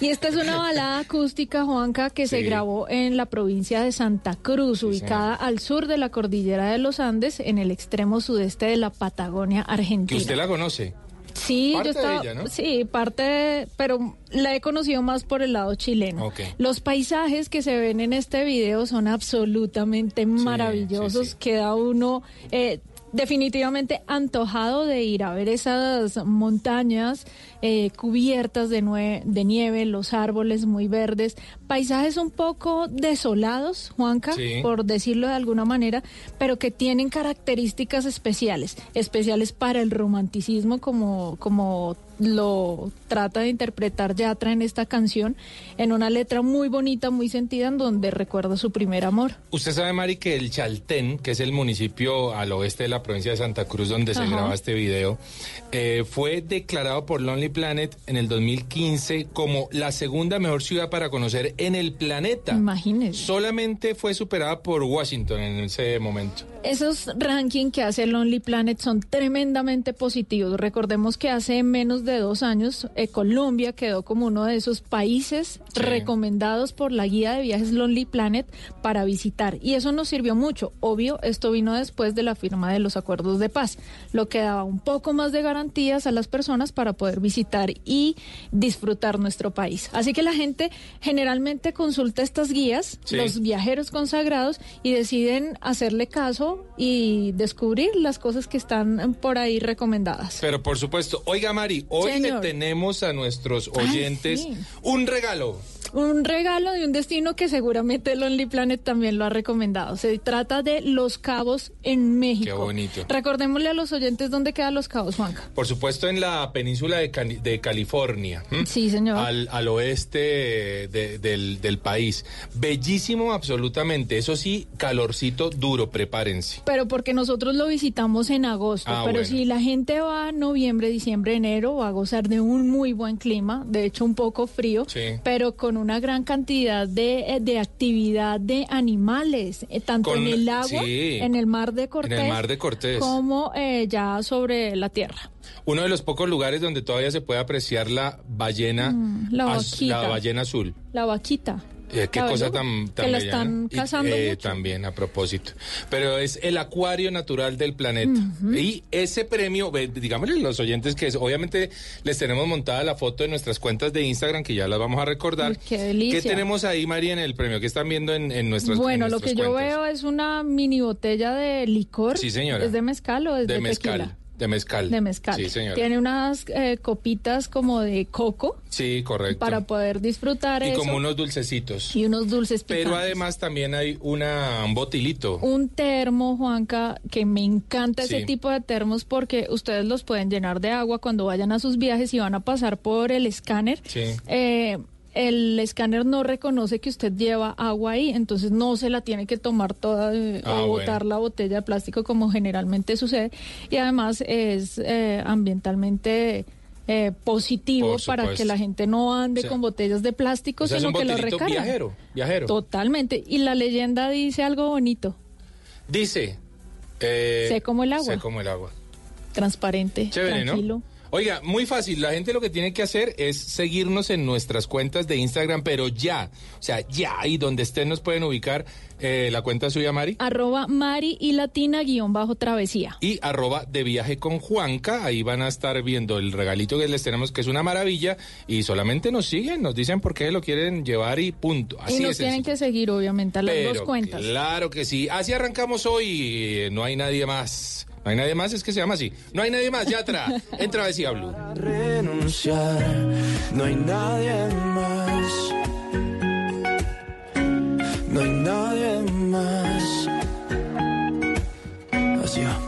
Y esta es una balada acústica, Juanca, que se grabó en la provincia de Santa Cruz, ubicada al sur de la cordillera de los Andes, en el extremo sudeste de la Patagonia que Argentina. usted la conoce. Sí, Parte yo de estaba, ella, ¿no? sí, parte, de- pero la he conocido más por el lado chileno. Los paisajes que se ven en este video son absolutamente maravillosos. Queda uno eh, definitivamente antojado de ir a ver esas montañas eh, cubiertas de, nue- de nieve, los árboles muy verdes, paisajes un poco desolados, Juanca, Sí. por decirlo de alguna manera, pero que tienen características especiales, especiales para el romanticismo como, como lo trata de interpretar Yatra en esta canción, en una letra muy bonita, muy sentida, en donde recuerda su primer amor. Usted sabe, Mari, que el Chaltén, que es el municipio al oeste de la provincia de Santa Cruz donde se graba este video, eh, fue declarado por Lonely Planet en el 2015 como la segunda mejor ciudad para conocer en el planeta. Imagínese. Solamente fue superada por Washington en ese momento. Esos rankings que hace Lonely Planet son tremendamente positivos. Recordemos que hace menos de dos años eh, Colombia quedó como uno de esos países recomendados por la guía de viajes Lonely Planet para visitar. Y eso nos sirvió mucho. Obvio, esto vino después de la firma de los acuerdos de paz, lo que daba un poco más de garantías a las personas para poder visitar y disfrutar nuestro país. Así que la gente generalmente consulta estas guías, Sí. los viajeros consagrados y deciden hacerle caso y descubrir las cosas que están por ahí recomendadas. Pero por supuesto, oiga Mari, hoy Señor. le tenemos a nuestros Ay, oyentes sí. un regalo. Un regalo de un destino que seguramente Lonely Planet también lo ha recomendado. Se trata de Los Cabos en México. Qué bonito. Recordémosle a los oyentes dónde quedan Los Cabos, Juanca. Por supuesto, en la península de, Cali- de California. Sí, señor. Al, al oeste de- del, del país. Bellísimo absolutamente. Eso sí, calorcito duro, prepárense. Pero porque nosotros lo visitamos en agosto. Ah, pero bueno. si la gente va noviembre, diciembre, enero, va a gozar de un muy buen clima, de hecho un poco frío, Sí. pero con una gran cantidad de, eh, de actividad de animales, eh, tanto Con- en el agua, sí. en el mar de Cortés, En el mar de Cortés. como eh, ya sobre la tierra. Uno de los pocos lugares donde todavía se puede apreciar la ballena, Mm, la az- la ballena azul. La vaquita. Eh, qué cosa tan, tan que la están ¿no? Y, cazando eh, mucho. También, a propósito. Pero es el acuario natural del planeta. Y ese premio, digámosle a los oyentes que es, obviamente les tenemos montada la foto en nuestras cuentas de Instagram, que ya las vamos a recordar. Uy, qué delicia. ¿Qué tenemos ahí, María, en el premio? ¿Qué están viendo en, en nuestras Bueno, en lo que yo veo es una mini botella de licor. Sí, señora. ¿Es de mezcal o es de, de mezcal. tequila? De mezcal. De mezcal. Sí, señora. Tiene unas eh, copitas como de coco Sí, correcto. para poder disfrutar y eso. como unos dulcecitos. Y unos dulces Pero picantes. además también hay una, un botilito. Un termo, Juanca, que me encanta ese tipo de termos porque ustedes los pueden llenar de agua cuando vayan a sus viajes y van a pasar por el escáner. Sí. Eh, el escáner no reconoce que usted lleva agua ahí, entonces no se la tiene que tomar toda eh, Ah, o botar bueno. la botella de plástico como generalmente sucede. Y además es eh, ambientalmente eh, positivo para que la gente no ande O sea, con botellas de plástico, O sea, es sino que lo recargue. viajero, viajero. Totalmente. Y la leyenda dice algo bonito, Dice. eh, Sé como el agua. Sé como el agua. transparente, Chévere, tranquilo. ¿no? Oiga, muy fácil. La gente lo que tiene que hacer es seguirnos en nuestras cuentas de Instagram, pero ya. O sea, ya. Y donde estén nos pueden ubicar eh, la cuenta suya, Mari. Arroba Mari y Latina guion bajo travesía. Y arroba de viaje con Juanca. Ahí van a estar viendo el regalito que les tenemos, que es una maravilla. Y solamente nos siguen, nos dicen por qué lo quieren llevar y punto. Así y nos es. tienen que seguir, obviamente, a las dos cuentas. Claro que sí. Así arrancamos hoy. No hay nadie más. No hay nadie más, es que se llama así. No hay nadie más, Yatra. En Travesía Blue. renunciar, no hay nadie más. No hay nadie más. Así va.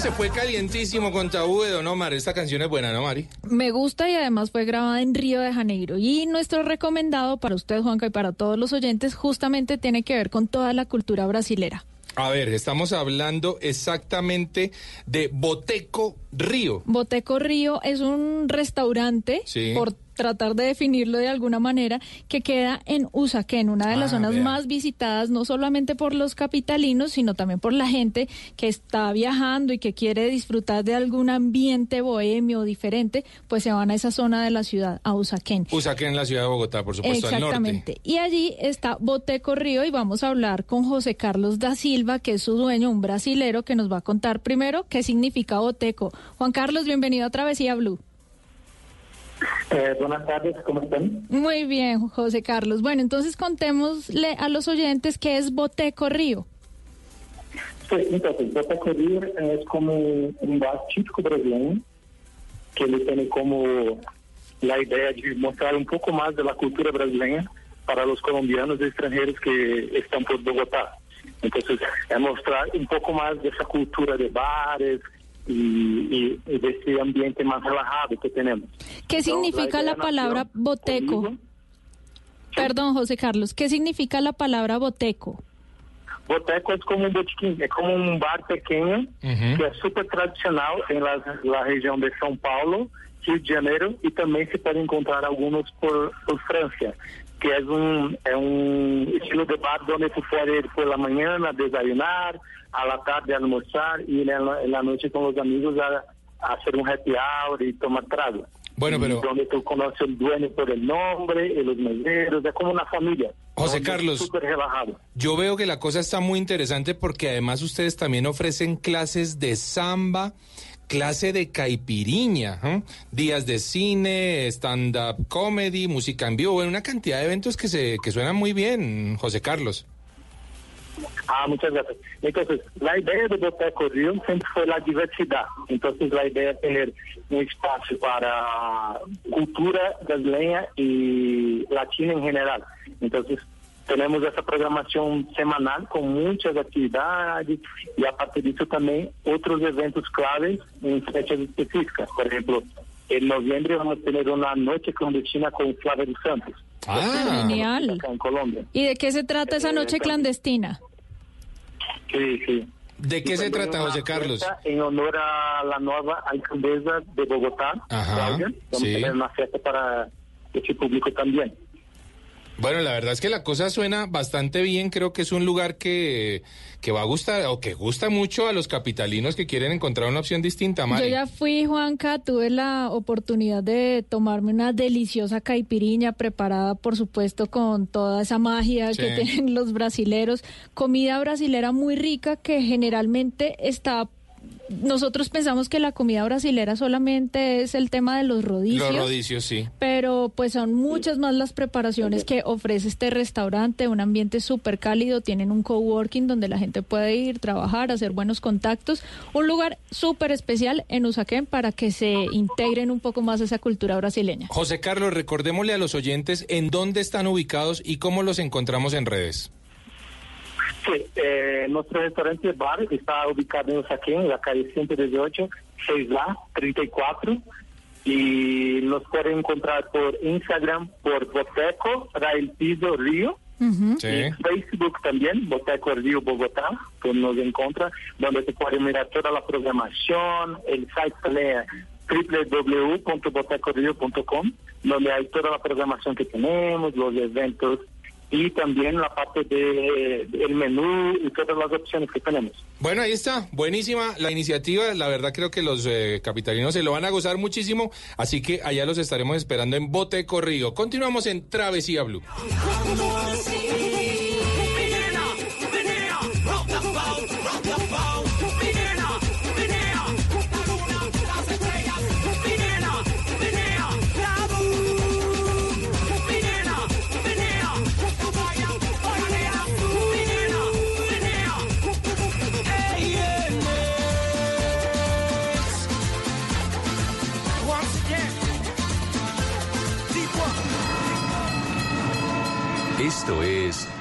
Se fue calientísimo con Tabú de Don Omar. Esta canción es buena, ¿no, Mari? Me gusta y además fue grabada en Río de Janeiro. Y nuestro recomendado para usted, Juanca, y para todos los oyentes, justamente tiene que ver con toda la cultura brasilera. A ver, estamos hablando exactamente de Boteco Río. Boteco Río es un restaurante, Sí. por tratar de definirlo de alguna manera, que queda en Usaquén, una de las Ah, zonas vea. más visitadas no solamente por los capitalinos, sino también por la gente que está viajando y que quiere disfrutar de algún ambiente bohemio diferente, pues se van a esa zona de la ciudad, a Usaquén. Usaquén la ciudad de Bogotá, por supuesto, al norte. Exactamente. Y allí está Boteco Río y vamos a hablar con José Carlos da Silva, que es su dueño, un brasilero, que nos va a contar primero qué significa Boteco. Juan Carlos, bienvenido a Travesía Blue. Eh, buenas tardes, ¿cómo están? Muy bien, José Carlos. Bueno, entonces contémosle a los oyentes qué es Boteco Río. Sí, entonces, Boteco Río es como un bar típico brasileño que ele tiene como la idea de mostrar un poco más de la cultura brasileña para los colombianos y extranjeros que están por Bogotá. Entonces, es mostrar un poco más de esa cultura de bares y, y- y de ese ambiente más relajado que tenemos. ¿Qué Entonces, significa idea la palabra Boteco? conmigo. Perdón, José Carlos, ¿qué significa la palabra Boteco? Boteco es como un botiquín, es como un bar pequeño que es súper tradicional en la, la región de São Paulo, Rio de Janeiro y también se puede encontrar algunos por, por Francia, que es un, es un estilo de bar donde tú puedes ir por la mañana a desayunar, a la tarde a almorzar y en la, en la noche con los amigos a, a hacer un happy hour y tomar trago. Bueno, pero- Donde tú conoces el dueño por el nombre, y los meseros, es como una familia. José Carlos. Súper relajado. Yo veo que la cosa está muy interesante porque además ustedes también ofrecen clases de samba, clase de caipiriña, ¿eh? días de cine, stand-up comedy, música en vivo, bueno, una cantidad de eventos que se que suenan muy bien, José Carlos. Ah, muchas gracias. Entonces, la idea de Boteco Río siempre fue la diversidad. Entonces, la idea es tener un espacio para cultura brasileña y latina en general. Entonces, tenemos esa programación semanal con muchas actividades y aparte de eso también otros eventos claves en fechas específicas. Por ejemplo, en noviembre vamos a tener una noche clandestina con Flávio Santos. Ah, Genial. Acá en Colombia. ¿Y de qué se trata esa noche clandestina? Sí, sí. ¿De qué se trata, José Carlos? En honor a la nueva alcaldesa de Bogotá, Ajá, Claudia. Vamos sí. a tener una fiesta para ese público también. Bueno, la verdad es que la cosa suena bastante bien, creo que es un lugar que, que va a gustar o que gusta mucho a los capitalinos que quieren encontrar una opción distinta, Mari. Yo ya fui, Juanca, tuve la oportunidad de tomarme una deliciosa caipiriña preparada, por supuesto, con toda esa magia Sí. que tienen los brasileros. Comida brasilera muy rica que generalmente está... Nosotros pensamos que la comida brasilera solamente es el tema de los rodillos. Los rodicios, sí. Pero pues son muchas más las preparaciones que ofrece este restaurante, un ambiente súper cálido, tienen un coworking donde la gente puede ir, trabajar, hacer buenos contactos, un lugar súper especial en Usaquén para que se integren un poco más a esa cultura brasileña. José Carlos, recordémosle a los oyentes en dónde están ubicados y cómo los encontramos en redes. Sí, eh, nuestro restaurante bar está ubicado en Usaquén, en la calle 118, 6A, 34. Y nos pueden encontrar por Instagram, por Boteco, Rail Piso Río. Sí. Y Facebook también, Boteco Río Bogotá, que nos encuentra, donde se puede mirar toda la programación, el site www.botecorio.com, donde hay toda la programación que tenemos, los eventos y también la parte de, del menú y todas las opciones que tenemos. Bueno, ahí está, buenísima la iniciativa, la verdad creo que los eh, capitalinos se lo van a gozar muchísimo, así que allá los estaremos esperando en Bote Corrido. Continuamos en Travesía Blue.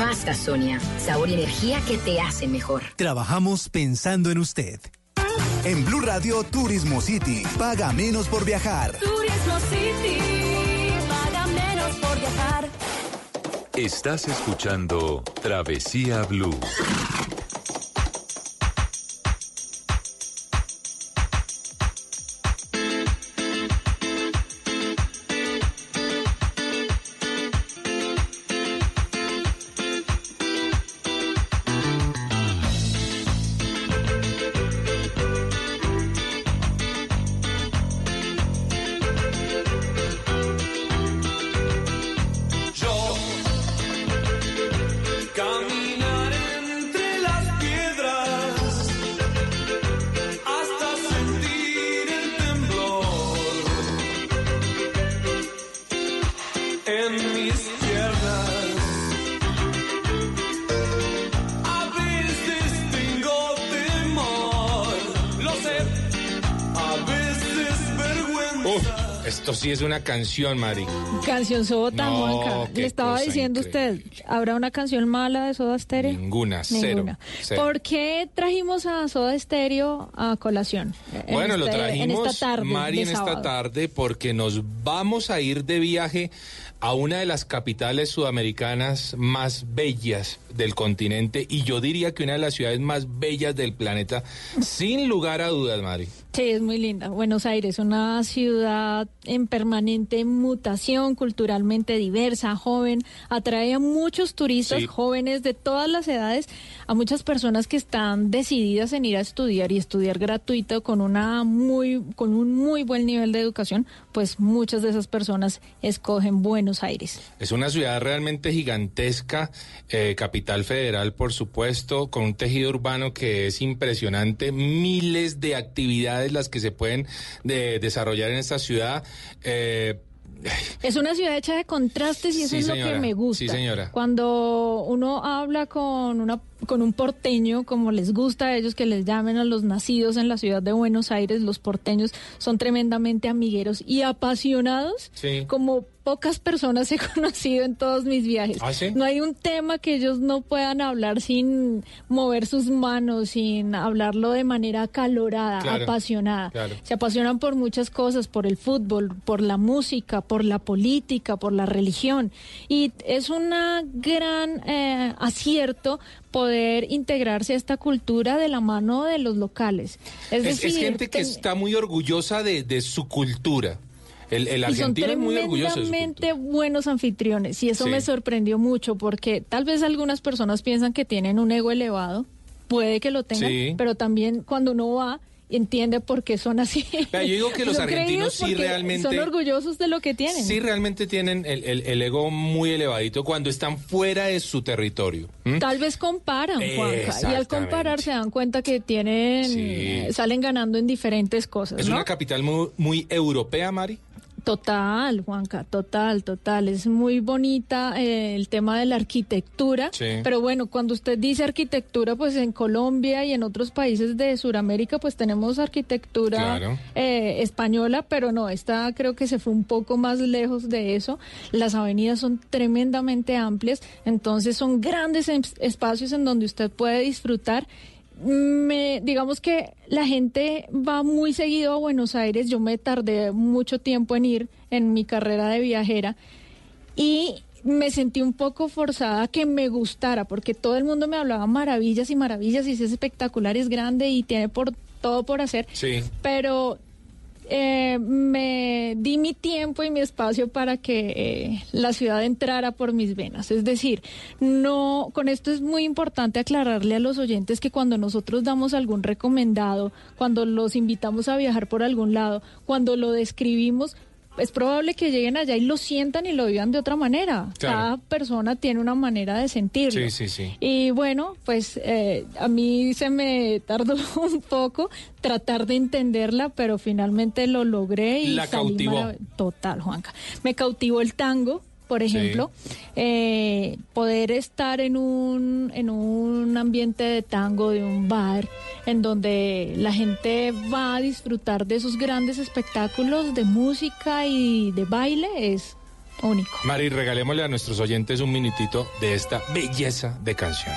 Pasta Sonia, sabor y energía que te hacen mejor. Trabajamos pensando en usted. En Blue Radio Turismo City, paga menos por viajar. Turismo City, paga menos por viajar. Estás escuchando Travesía Blue. Esto sí es una canción, Mari. Canción Sota, No, Juanca. Le estaba diciendo usted, ¿habrá una canción mala de Soda Stereo? Ninguna, cero. Ninguna. cero. ¿Por qué trajimos a Soda Stereo a colación? En Bueno, lo este- trajimos, en esta tarde. Mari, en esta tarde porque nos vamos a ir de viaje a una de las capitales sudamericanas más bellas del continente y yo diría que una de las ciudades más bellas del planeta, sin lugar a dudas, Mari. Sí, es muy linda. Buenos Aires, una ciudad en permanente mutación, culturalmente diversa, joven, atrae a muchos turistas Sí. jóvenes de todas las edades, a muchas personas que están decididas en ir a estudiar y estudiar gratuito con una muy con un muy buen nivel de educación, pues muchas de esas personas escogen Buenos Aires. Es una ciudad realmente gigantesca, eh, capital federal, por supuesto, con un tejido urbano que es impresionante, miles de actividades las que se pueden de- desarrollar en esta ciudad. Eh, Es una ciudad hecha de contrastes y eso Sí, es lo señora. que me gusta. Sí, señora. Cuando uno habla con una con un porteño, como les gusta a ellos que les llamen a los nacidos en la ciudad de Buenos Aires, los porteños son tremendamente amigueros y apasionados, Sí. como pocas personas he conocido en todos mis viajes. ¿Ah, sí? No hay un tema que ellos no puedan hablar sin mover sus manos, sin hablarlo de manera acalorada, Claro, apasionada. claro. Se apasionan por muchas cosas, por el fútbol, por la música, por la política, por la religión. Y es un gran eh, acierto poder integrarse a esta cultura de la mano de los locales. Es, es, es decir, gente que ten- está muy orgullosa de, de su cultura. El, el y son argentino es muy orgulloso de buenos anfitriones y eso Sí. me sorprendió mucho porque tal vez algunas personas piensan que tienen un ego elevado, puede que lo tengan, Sí. pero también cuando uno va entiende por qué son así. Yo digo que los argentinos sí realmente- son orgullosos de lo que tienen. Sí, realmente tienen el, el- el ego muy elevadito cuando están fuera de su territorio. Tal vez comparan, Juanca, y al comparar se dan cuenta que tienen, Sí. eh, salen ganando en diferentes cosas. Es ¿no? una capital muy, muy europea, Mari. Total, Juanca, total, total. Es muy bonita eh, el tema de la arquitectura. Sí. Pero bueno, cuando usted dice arquitectura, pues en Colombia y en otros países de Sudamérica, pues tenemos arquitectura Claro. eh, española, pero no, esta creo que se fue un poco más lejos de eso. Las avenidas son tremendamente amplias, entonces son grandes em- espacios en donde usted puede disfrutar me digamos que la gente va muy seguido a Buenos Aires. Yo me tardé mucho tiempo en ir en mi carrera de viajera y me sentí un poco forzada a que me gustara porque todo el mundo me hablaba maravillas y maravillas y es espectacular, es grande y tiene por todo por hacer. Sí. Pero eh, me di mi tiempo y mi espacio para que eh, la ciudad entrara por mis venas. Es decir, no, con esto es muy importante aclararle a los oyentes que cuando nosotros damos algún recomendado, cuando los invitamos a viajar por algún lado, cuando lo describimos, es probable que lleguen allá y lo sientan y lo vivan de otra manera. Claro. Cada persona tiene una manera de sentirlo. Sí, sí, sí. Y bueno, pues eh, a mí se me tardó un poco tratar de entenderla, pero finalmente lo logré y La salí cautivó. Total, Juanca. Me cautivó el tango, por ejemplo. Eh, poder estar en un, en un ambiente de tango, de un bar, en donde la gente va a disfrutar de esos grandes espectáculos de música y de baile, es único. Mari, regalémosle a nuestros oyentes un minutito de esta belleza de canción.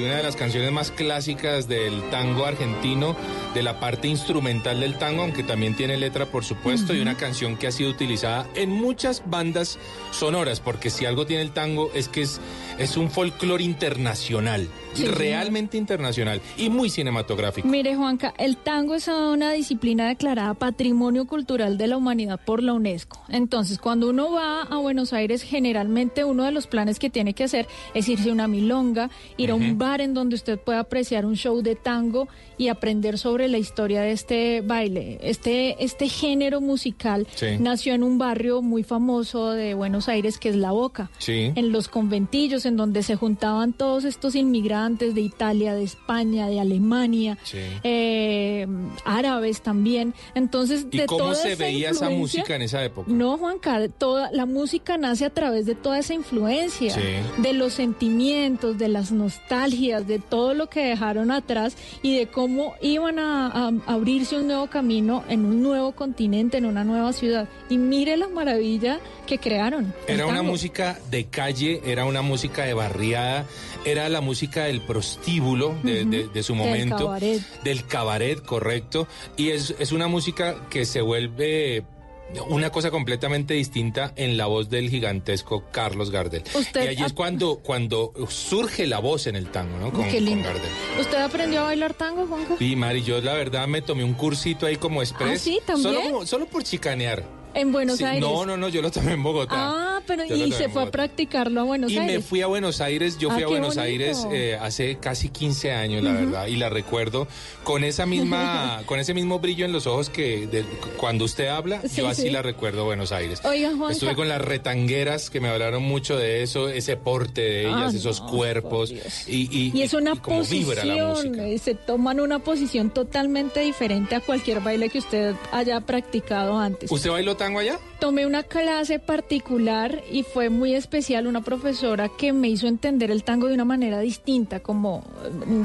Cabeza, Mari, una de las canciones más clásicas del tango argentino, de la parte instrumental del tango, aunque también tiene letra, por supuesto, y una canción que ha sido utilizada en muchas bandas sonoras, porque si algo tiene el tango es que es, es un folclore internacional, Sí, sí. realmente internacional y muy cinematográfico. Mire, Juanca, el tango es una disciplina declarada Patrimonio Cultural de la Humanidad por la UNESCO. Entonces, cuando uno va a Buenos Aires, generalmente uno de los planes que tiene que hacer es irse a una milonga, ir a un bar en donde usted pueda apreciar un show de tango y aprender sobre la historia de este baile. Este, este género musical Sí. nació en un barrio muy famoso de Buenos Aires que es La Boca Sí. en los conventillos en donde se juntaban todos estos inmigrantes de Italia, de España, de Alemania, Sí. eh, árabes también. Entonces, ¿Y de cómo toda se esa veía esa música en esa época? No, Juanca, toda la música nace a través de toda esa influencia, de los sentimientos, de las nostalgias, de todo lo que dejaron atrás y de cómo iban a, a abrirse un nuevo camino en un nuevo continente, en una nueva ciudad. Y mire la maravilla que crearon. Era una música de calle, era una música de barriada, era la música del prostíbulo de, Ujú. de- de su Del momento. cabaret. Del cabaret, correcto. Y es, es una música que se vuelve una cosa completamente distinta en la voz del gigantesco Carlos Gardel. Usted y allí es cuando, cuando surge la voz en el tango, ¿no? Con, Qué con lindo. Gardel. ¿Usted aprendió a bailar tango, Juanca? Y Mari, yo la verdad me tomé un cursito ahí como express. ¿Ah, sí? ¿También? Solo, solo por chicanear. En Buenos Sí, Aires. No, no, no, yo lo tomé en Bogotá. Ah, pero Yo y se fue a practicarlo a Buenos Y Aires. me fui a Buenos Aires, yo Ah, fui a Buenos bonito. Aires eh, hace casi 15 años, la verdad, y la recuerdo con esa misma, con ese mismo brillo en los ojos que de- cuando usted habla, Sí, yo así sí. la recuerdo Buenos Aires. Oiga, Juanca. Estuve con las retangueras que me hablaron mucho de eso, ese porte de ellas, Ah, esos no, cuerpos y, y, Y es una cómo vibra la posición, música. eh, se toman una posición totalmente diferente a cualquier baile que usted haya practicado antes. ¿Usted bailó tango allá? Tomé una clase particular y fue muy especial, una profesora que me hizo entender el tango de una manera distinta, como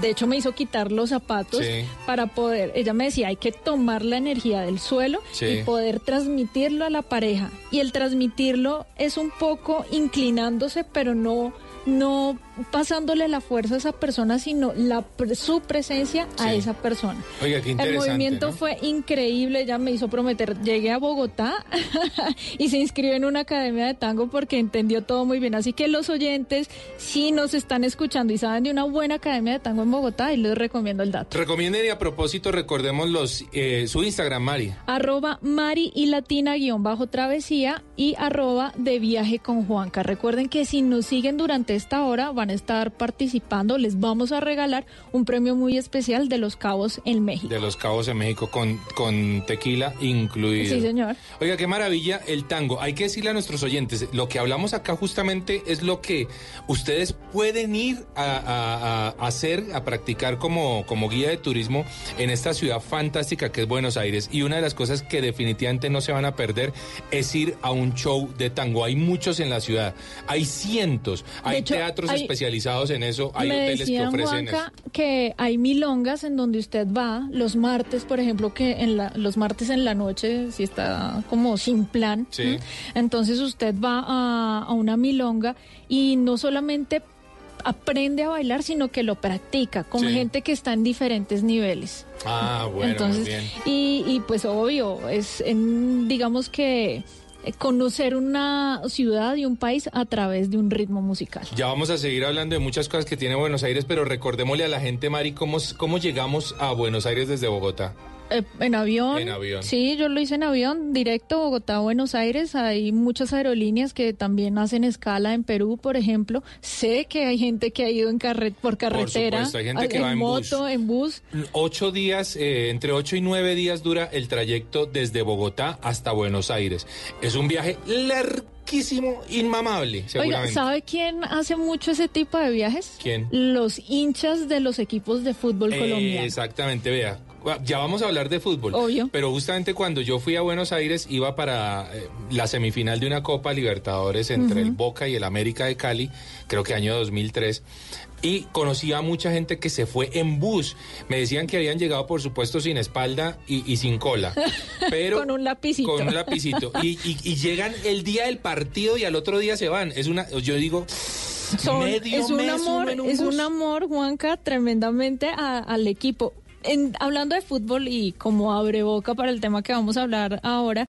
de hecho me hizo quitar los zapatos Sí. para poder, ella me decía, hay que tomar la energía del suelo Sí. y poder transmitirlo a la pareja. Y el transmitirlo es un poco inclinándose, pero no no pasándole la fuerza a esa persona, sino la su presencia a esa persona. Oiga, qué El interesante. movimiento ¿no? fue increíble, ella me hizo prometer, llegué a Bogotá y se inscribió en una academia de tango porque entendió todo muy bien. Así que los oyentes, si nos están escuchando y saben de una buena academia de tango en Bogotá, y les recomiendo el dato. Recomienden y a propósito recordemos los, eh, su Instagram, Mari. Arroba Mari y Latina guion bajo travesía y arroba de viaje con Juanca. Recuerden que si nos siguen durante esta hora van a estar participando, les vamos a regalar un premio muy especial de Los Cabos en México. De los Cabos en México con, con tequila incluido. Sí, señor. Oiga, qué maravilla el tango. Hay que decirle a nuestros oyentes, lo que hablamos acá justamente es lo que ustedes pueden ir a, a- a hacer, a practicar como, como guía de turismo en esta ciudad fantástica que es Buenos Aires. Y una de las cosas que definitivamente no se van a perder es ir a un show de tango. Hay muchos en la ciudad, hay cientos, hay hecho, teatros hay- especializados en eso, hay Me hoteles que decían, ofrecen Juanca, eso. que hay milongas en donde usted va los martes, por ejemplo, que en la, los martes en la noche, si está como sin plan, entonces usted va a, a una milonga y no solamente aprende a bailar, sino que lo practica con Sí. gente que está en diferentes niveles. Ah, bueno, Entonces, muy bien. y, y pues obvio, es en, digamos que conocer una ciudad y un país a través de un ritmo musical. Ya vamos a seguir hablando de muchas cosas que tiene Buenos Aires, pero recordémosle a la gente, Mari, cómo, cómo llegamos a Buenos Aires desde Bogotá. Eh, en avión. En avión. Sí, yo lo hice en avión, directo Bogotá, Buenos Aires. Hay muchas aerolíneas que también hacen escala en Perú, por ejemplo. Sé que hay gente que ha ido en carre por carretera, supuesto, hay gente que va en bus. moto, en bus. Ocho días, eh, entre ocho y nueve días dura el trayecto desde Bogotá hasta Buenos Aires. Es un viaje larguísimo, inmamable, Oiga. ¿sabe quién hace mucho ese tipo de viajes? ¿Quién? Los hinchas de los equipos de fútbol Eh, colombiano. Exactamente, vea. Ya vamos a hablar de fútbol. Obvio. Pero justamente cuando yo fui a Buenos Aires iba para eh, la semifinal de una Copa Libertadores entre el Boca y el América de Cali, creo que año 2003. Y conocí a mucha gente que se fue en bus. Me decían que habían llegado, por supuesto, sin espalda y, y sin cola. Pero Con un lapicito. Con un lapicito. Y, y- y llegan el día del partido y al otro día se van. Es una, yo digo, Son- medio es un mes amor, un es un amor, Juanca, tremendamente a- al equipo. En- hablando de fútbol y como abre boca para el tema que vamos a hablar ahora,